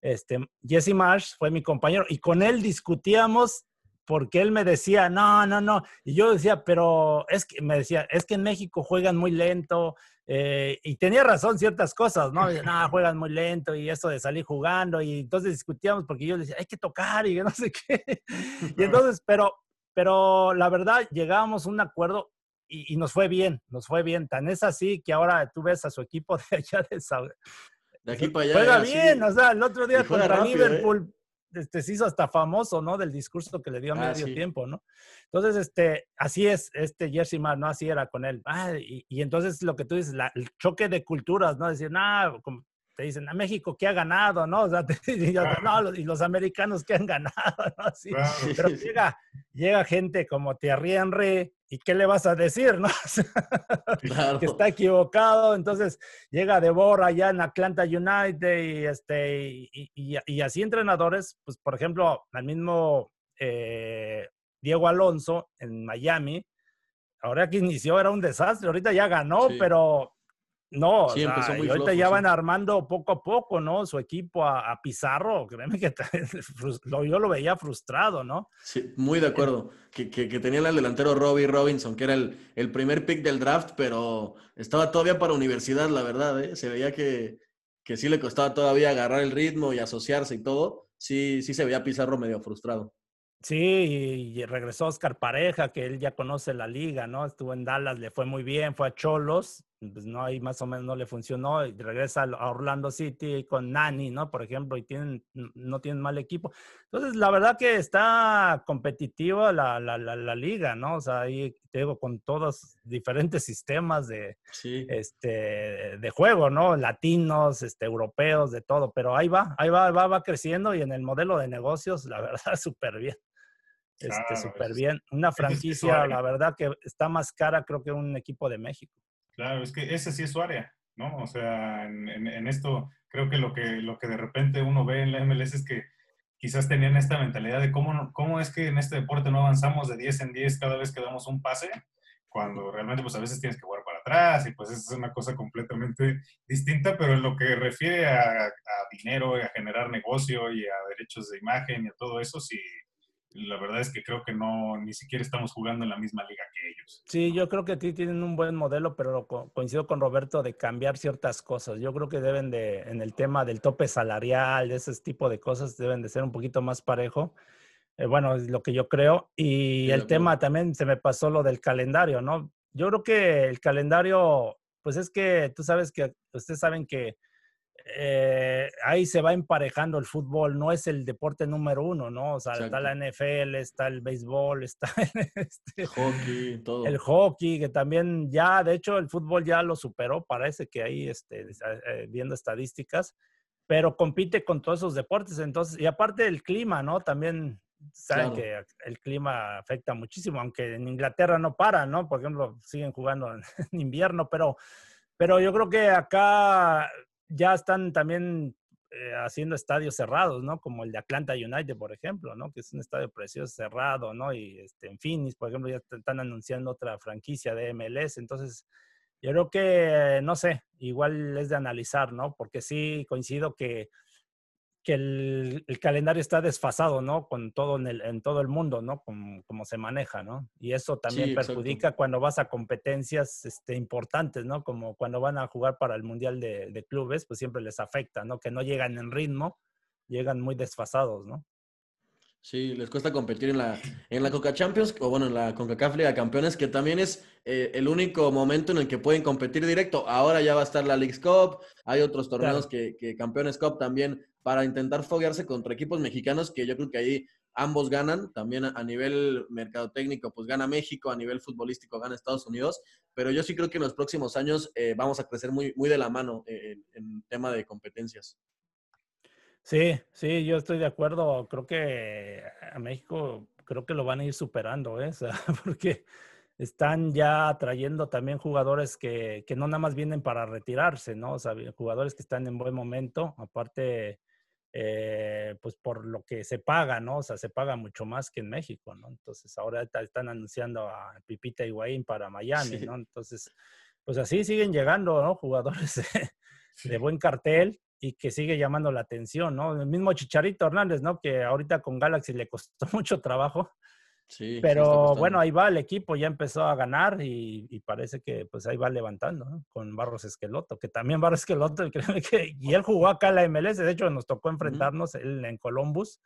Este, Jesse Marsh fue mi compañero y con él discutíamos porque él me decía, no, no, no. Y yo decía, pero es que, me decía, es que en México juegan muy lento. Eh, y tenía razón ciertas cosas, ¿no? No, juegan muy lento y eso de salir jugando. Y entonces discutíamos porque yo decía, hay que tocar y no sé qué. Y entonces, pero, pero la verdad, llegábamos a un acuerdo y, nos fue bien, nos fue bien. Tan es así que ahora tú ves a su equipo de allá de De aquí para allá. Juega bien, o sea, el otro día contra ¿eh? Liverpool este, se hizo hasta famoso, ¿no? Del discurso que le dio a ah, medio tiempo, ¿no? Entonces, este, así es, este Jersey Man, ¿no? Así era con él. Ah, y, entonces lo que tú dices, el choque de culturas, ¿no? Decir, como te dicen, a México que ha ganado, ¿no? O sea, y, no, y los americanos que han ganado, ¿no? Así, Pero llega, llega gente como Thierry Henry, ¿y qué le vas a decir, no? que está equivocado, entonces llega Deborah allá en Atlanta United y, este, y, así entrenadores, pues por ejemplo, al mismo eh, Diego Alonso en Miami, ahora que inició era un desastre, ahorita ya ganó, pero no, sí, y ahorita ya van armando poco a poco, ¿no? Su equipo a, Pizarro, créeme que yo lo veía frustrado, ¿no? Sí, muy de acuerdo. Que, que, tenían al delantero Robbie Robinson, que era el, el, primer pick del draft, pero estaba todavía para universidad, la verdad, ¿eh? Se veía que, que sí le costaba todavía agarrar el ritmo y asociarse y todo. Sí, sí se veía Pizarro medio frustrado. Sí, y regresó Oscar Pareja, que él ya conoce la liga, ¿no? Estuvo en Dallas, le fue muy bien, fue a Cholos, pues no, ahí más o menos no le funcionó, y regresa a Orlando City con Nani, ¿no? Por ejemplo, y tienen, no tienen mal equipo. Entonces, la verdad que está competitiva la, la, la, liga, ¿no? O sea, ahí te digo, con todos diferentes sistemas de, este, de juego, ¿no? Latinos, este, europeos, de todo, pero ahí va, ahí va, va, va creciendo y en el modelo de negocios, la verdad, súper bien. Este, súper bien. Una franquicia, la verdad que está más cara, creo que un equipo de México. Claro, es que ese sí es su área, ¿no? O sea, en, esto creo que lo, que lo que de repente uno ve en la MLS es que quizás tenían esta mentalidad de cómo, cómo es que en este deporte no avanzamos de 10 en 10 cada vez que damos un pase, cuando realmente pues a veces tienes que jugar para atrás y pues es una cosa completamente distinta, pero en lo que refiere a, a dinero, a generar negocio y a derechos de imagen y a todo eso, sí, la verdad es que creo que no, ni siquiera estamos jugando en la misma liga que ellos. Sí, yo creo que sí tienen un buen modelo, pero coincido con Roberto de cambiar ciertas cosas. Yo creo que deben de, en el tema del tope salarial, de ese tipo de cosas, deben de ser un poquito más parejo. Eh, bueno, es lo que yo creo. Y el tema también se me pasó lo del calendario, ¿no? Yo creo que el calendario, pues es que tú sabes que, ustedes saben que eh, ahí se va emparejando el fútbol, no es el deporte número uno, ¿no? O sea, está la NFL, está el béisbol, está este, hockey, todo. el hockey, que también ya, de hecho, el fútbol ya lo superó, parece que ahí, este, eh, viendo estadísticas, pero compite con todos esos deportes, entonces, y aparte el clima, ¿no? También saben que el clima afecta muchísimo, aunque en Inglaterra no para, ¿no? Por ejemplo, siguen jugando en invierno, pero, pero yo creo que acá ya están también eh, haciendo estadios cerrados, ¿no? Como el de Atlanta United, por ejemplo, ¿no? Que es un estadio precioso cerrado, ¿no? Y este, en Phoenix, por ejemplo, ya están anunciando otra franquicia de MLS. Entonces, yo creo que, no sé, igual es de analizar, ¿no? Porque sí coincido que que el, calendario está desfasado, ¿no? Con todo en, el, en todo el mundo, ¿no? Como, se maneja, ¿no? Y eso también perjudica cuando vas a competencias este, importantes, ¿no? Como cuando van a jugar para el Mundial de, de, Clubes, pues siempre les afecta, ¿no? Que no llegan en ritmo, llegan muy desfasados, ¿no? Sí, les cuesta competir en la, en la Coca Champions, o bueno, en la CONCACAF Liga Campeones, que también es eh, el único momento en el que pueden competir directo. Ahora ya va a estar la Leagues Cup, hay otros torneos que, que Campeones Cup también para intentar foguearse contra equipos mexicanos, que yo creo que ahí ambos ganan. También a, nivel mercadotécnico, pues gana México, a nivel futbolístico gana Estados Unidos, pero yo sí creo que en los próximos años eh, vamos a crecer muy, muy de la mano en, en tema de competencias. Sí, sí, yo estoy de acuerdo. Creo que a México creo que lo van a ir superando, ¿eh? porque están ya trayendo también jugadores que, que, no nada más vienen para retirarse, ¿no? O sea, jugadores que están en buen momento, aparte, eh, pues por lo que se paga, ¿no? O sea, se paga mucho más que en México, ¿no? Entonces ahora están anunciando a Pipita Higuaín para Miami, ¿no? Entonces, pues así siguen llegando, ¿no? Jugadores de buen cartel y que sigue llamando la atención, ¿no? El mismo Chicharito Hernández, ¿no? Que ahorita con Galaxy le costó mucho trabajo. Sí, pero bueno, ahí va el equipo, ya empezó a ganar y, parece que pues ahí va levantando ¿no? con Barros Esqueloto, que también Barros Esqueloto, que, y él jugó acá en la MLS, de hecho nos tocó enfrentarnos él en Columbus,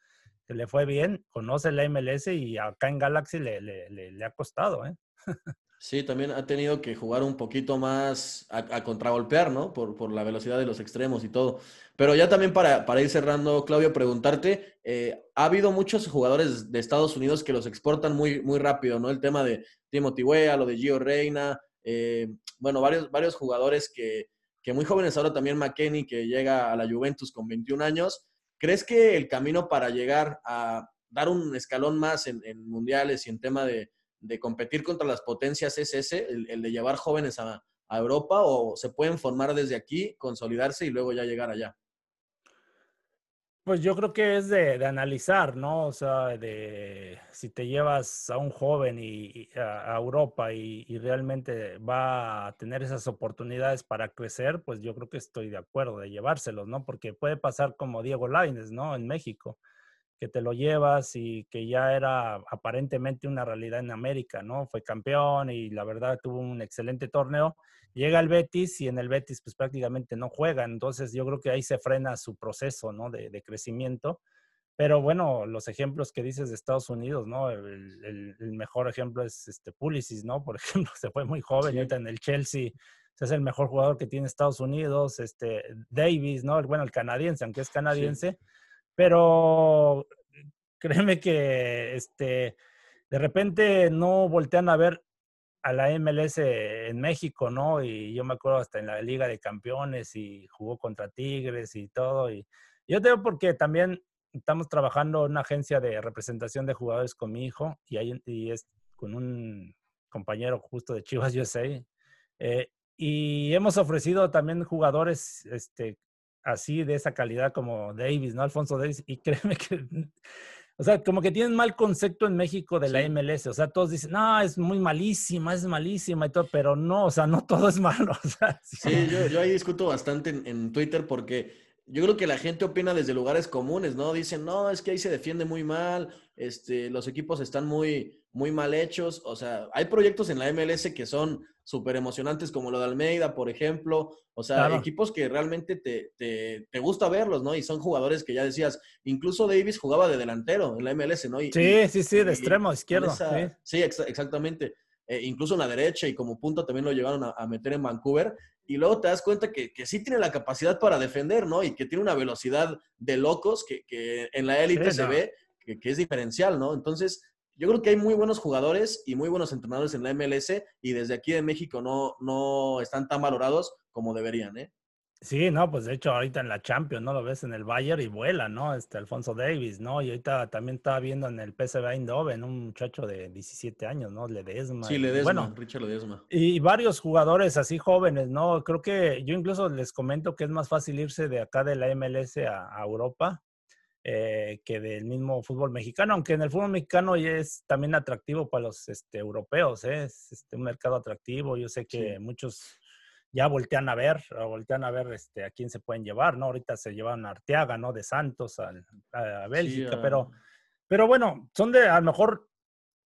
que le fue bien, conoce la MLS y acá en Galaxy le, le, le ha costado, ¿eh? Sí, también ha tenido que jugar un poquito más a, contragolpear, ¿no? Por, por, la velocidad de los extremos y todo. Pero ya también para, para ir cerrando, Claudio, preguntarte, eh, ha habido muchos jugadores de Estados Unidos que los exportan muy, muy rápido, ¿no? El tema de Timothy Weah, lo de Gio Reina, eh, bueno, varios, varios jugadores que, que muy jóvenes ahora también McKenny, que llega a la Juventus con 21 años. ¿Crees que el camino para llegar a dar un escalón más en mundiales y en tema de de competir contra las potencias es ese, el, de llevar jóvenes a, Europa o se pueden formar desde aquí, consolidarse y luego ya llegar allá? Pues yo creo que es de, analizar, ¿no? O sea, de si te llevas a un joven y, a, Europa y, realmente va a tener esas oportunidades para crecer, pues yo creo que estoy de acuerdo de llevárselos, ¿no? Porque puede pasar como Diego Lainez, ¿no? En México que te lo llevas y que ya era aparentemente una realidad en América, ¿no? Fue campeón y la verdad tuvo un excelente torneo. Llega el Betis y en el Betis pues prácticamente no juega, entonces yo creo que ahí se frena su proceso, ¿no? De, crecimiento. Pero bueno, los ejemplos que dices de Estados Unidos, ¿no? El, mejor ejemplo es este Pulisic, ¿no? Por ejemplo, se fue muy joven, ahorita en el Chelsea es el mejor jugador que tiene Estados Unidos, este Davis, ¿no? Bueno, el canadiense, aunque es canadiense, pero créeme que este, de repente no voltean a ver a la MLS en México, ¿no? Y yo me acuerdo hasta en la Liga de Campeones y jugó contra Tigres y todo. Y yo te digo porque también estamos trabajando en una agencia de representación de jugadores con mi hijo y, hay, y es con un compañero justo de Chivas USA. Eh, y hemos ofrecido también jugadores este, así de esa calidad como Davis, ¿no? Alfonso Davis. Y créeme que, o sea, como que tienen mal concepto en México de la MLS. O sea, todos dicen, no, es muy malísima, es malísima y todo, pero no, o sea, no todo es malo. sí, yo, ahí discuto bastante en, Twitter porque yo creo que la gente opina desde lugares comunes, ¿no? Dicen, no, es que ahí se defiende muy mal, este, los equipos están muy, muy mal hechos. O sea, hay proyectos en la MLS que son súper emocionantes, como lo de Almeida, por ejemplo. O sea, equipos que realmente te, te, te, gusta verlos, ¿no? Y son jugadores que ya decías, incluso Davis jugaba de delantero en la MLS, ¿no? sí, sí, sí, de extremo izquierdo. sí, exactamente. Eh, incluso en la derecha y como punto también lo llevaron a, meter en Vancouver. Y luego te das cuenta que, que, sí tiene la capacidad para defender, ¿no? Y que tiene una velocidad de locos que, que en la élite se ve que, que, es diferencial, ¿no? Entonces, yo creo que hay muy buenos jugadores y muy buenos entrenadores en la MLS y desde aquí de México no, no están tan valorados como deberían, ¿eh? Sí, no, pues de hecho ahorita en la Champions, ¿no? Lo ves en el Bayern y vuela, ¿no? Este Alfonso Davis, ¿no? Y ahorita también estaba viendo en el PSV Eindhoven un muchacho de 17 años, ¿no? Ledesma. Sí, Ledesma, bueno, Richard Ledesma. Y varios jugadores así jóvenes, ¿no? Creo que yo incluso les comento que es más fácil irse de acá de la MLS a, Europa eh, que del mismo fútbol mexicano, aunque en el fútbol mexicano ya es también atractivo para los este, europeos, ¿eh? es este, un mercado atractivo. Yo sé que muchos ya voltean a ver, voltean a ver este, a quién se pueden llevar, ¿no? Ahorita se llevan a Arteaga, ¿no? De Santos a, a Bélgica, pero, pero bueno, son de, a lo mejor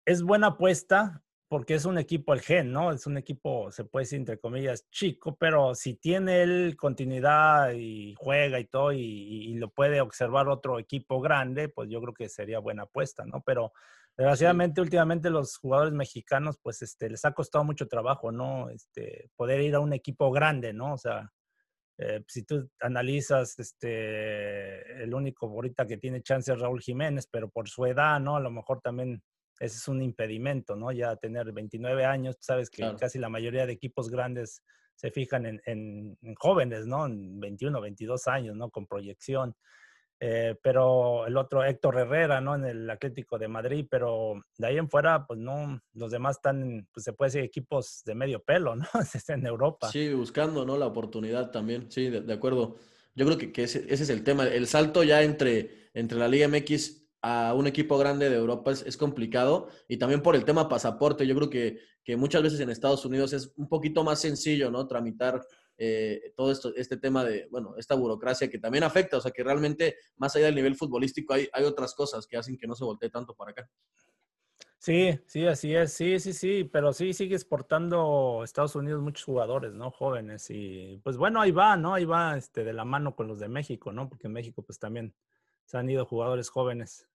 es buena apuesta porque es un equipo el gen, ¿no? Es un equipo, se puede decir entre comillas, chico, pero si tiene él continuidad y juega y todo y, y lo puede observar otro equipo grande, pues yo creo que sería buena apuesta, ¿no? Pero Desgraciadamente, últimamente los jugadores mexicanos, pues, este, les ha costado mucho trabajo, ¿no? Este, poder ir a un equipo grande, ¿no? O sea, eh, si tú analizas, este, el único ahorita que tiene chance es Raúl Jiménez, pero por su edad, ¿no? A lo mejor también ese es un impedimento, ¿no? Ya tener 29 años, sabes que casi la mayoría de equipos grandes se fijan en, en, en jóvenes, ¿no? En 21, 22 años, ¿no? Con proyección. Eh, pero el otro Héctor Herrera, ¿no? En el Atlético de Madrid, pero de ahí en fuera, pues no, los demás están, pues se puede decir equipos de medio pelo, ¿no? en Europa. Sí, buscando, ¿no? La oportunidad también, sí, de, acuerdo. Yo creo que, que ese, ese, es el tema. El salto ya entre, entre la Liga MX a un equipo grande de Europa es, es, complicado y también por el tema pasaporte. Yo creo que, que muchas veces en Estados Unidos es un poquito más sencillo, ¿no? Tramitar eh, todo esto, este tema de, bueno, esta burocracia que también afecta, o sea que realmente más allá del nivel futbolístico hay, hay otras cosas que hacen que no se voltee tanto para acá. Sí, sí, así es, sí, sí, sí, pero sí sigue exportando Estados Unidos muchos jugadores, ¿no? Jóvenes y pues bueno, ahí va, ¿no? Ahí va este, de la mano con los de México, ¿no? Porque en México pues también se han ido jugadores jóvenes.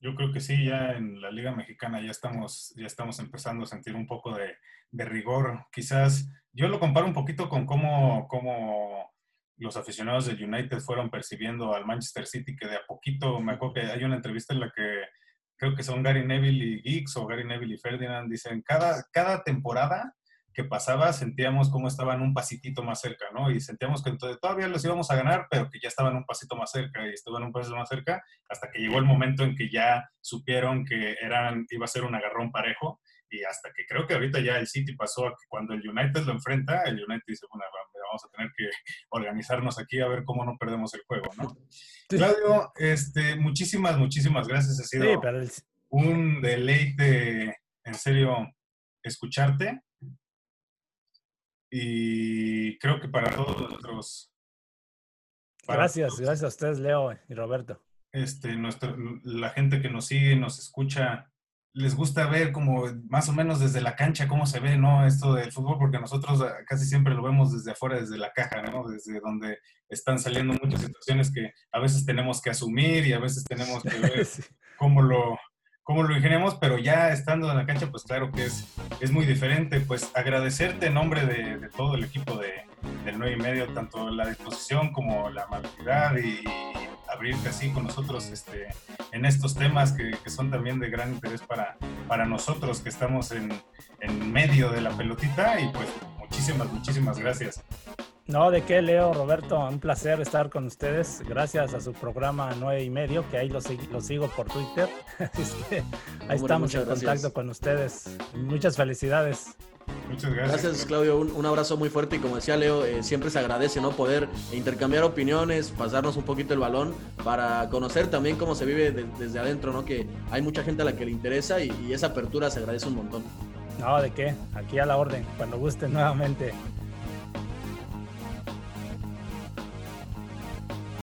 Yo creo que sí, ya en la Liga Mexicana ya estamos, ya estamos empezando a sentir un poco de, rigor. Quizás yo lo comparo un poquito con cómo, cómo los aficionados del United fueron percibiendo al Manchester City, que de a poquito, me acuerdo que hay una entrevista en la que creo que son Gary Neville y Geeks o Gary Neville y Ferdinand, dicen, cada, cada temporada que pasaba sentíamos como estaban un pasitito más cerca, ¿no? Y sentíamos que todavía los íbamos a ganar, pero que ya estaban un pasito más cerca y estaban un pasito más cerca, hasta que llegó el momento en que ya supieron que eran, iba a ser un agarrón parejo y hasta que creo que ahorita ya el City pasó a que cuando el United lo enfrenta, el United dice, bueno, vamos a tener que organizarnos aquí a ver cómo no perdemos el juego, ¿no? Claudio, este, muchísimas, muchísimas gracias. Ha sido un deleite, en serio, escucharte. Y creo que para todos nosotros... gracias, gracias a ustedes, Leo y Roberto. Este, nuestro, la gente que nos sigue, nos escucha, les gusta ver como más o menos desde la cancha cómo se ve, ¿no? Esto del fútbol, porque nosotros ah, casi siempre lo vemos desde afuera, desde la caja, ¿no? Desde donde están saliendo muchas situaciones que a veces tenemos que asumir y a veces tenemos que ver cómo lo, cómo lo ingeniamos, pero ya estando en la cancha, pues claro que es, es muy diferente. Pues agradecerte en nombre de, todo el equipo de, del 9 y medio, tanto la disposición como la amabilidad y abrirte así con nosotros este, en estos temas que, que, son también de gran interés para, para nosotros que estamos en, en medio de la pelotita y pues muchísimas, muchísimas gracias. No, de qué, Leo, Roberto, un placer estar con ustedes. Gracias a su programa 9 y medio, que ahí lo, lo sigo por Twitter. ahí estamos en contacto con ustedes. Muchas felicidades. Muchas gracias. Gracias, Claudio. Un, abrazo muy fuerte y como decía Leo, eh, siempre se agradece no poder intercambiar opiniones, pasarnos un poquito el balón para conocer también cómo se vive desde adentro, ¿no? Que hay mucha gente a la que le interesa y, y esa apertura se agradece un montón. No, ¿de qué? Aquí a la orden, cuando gusten nuevamente.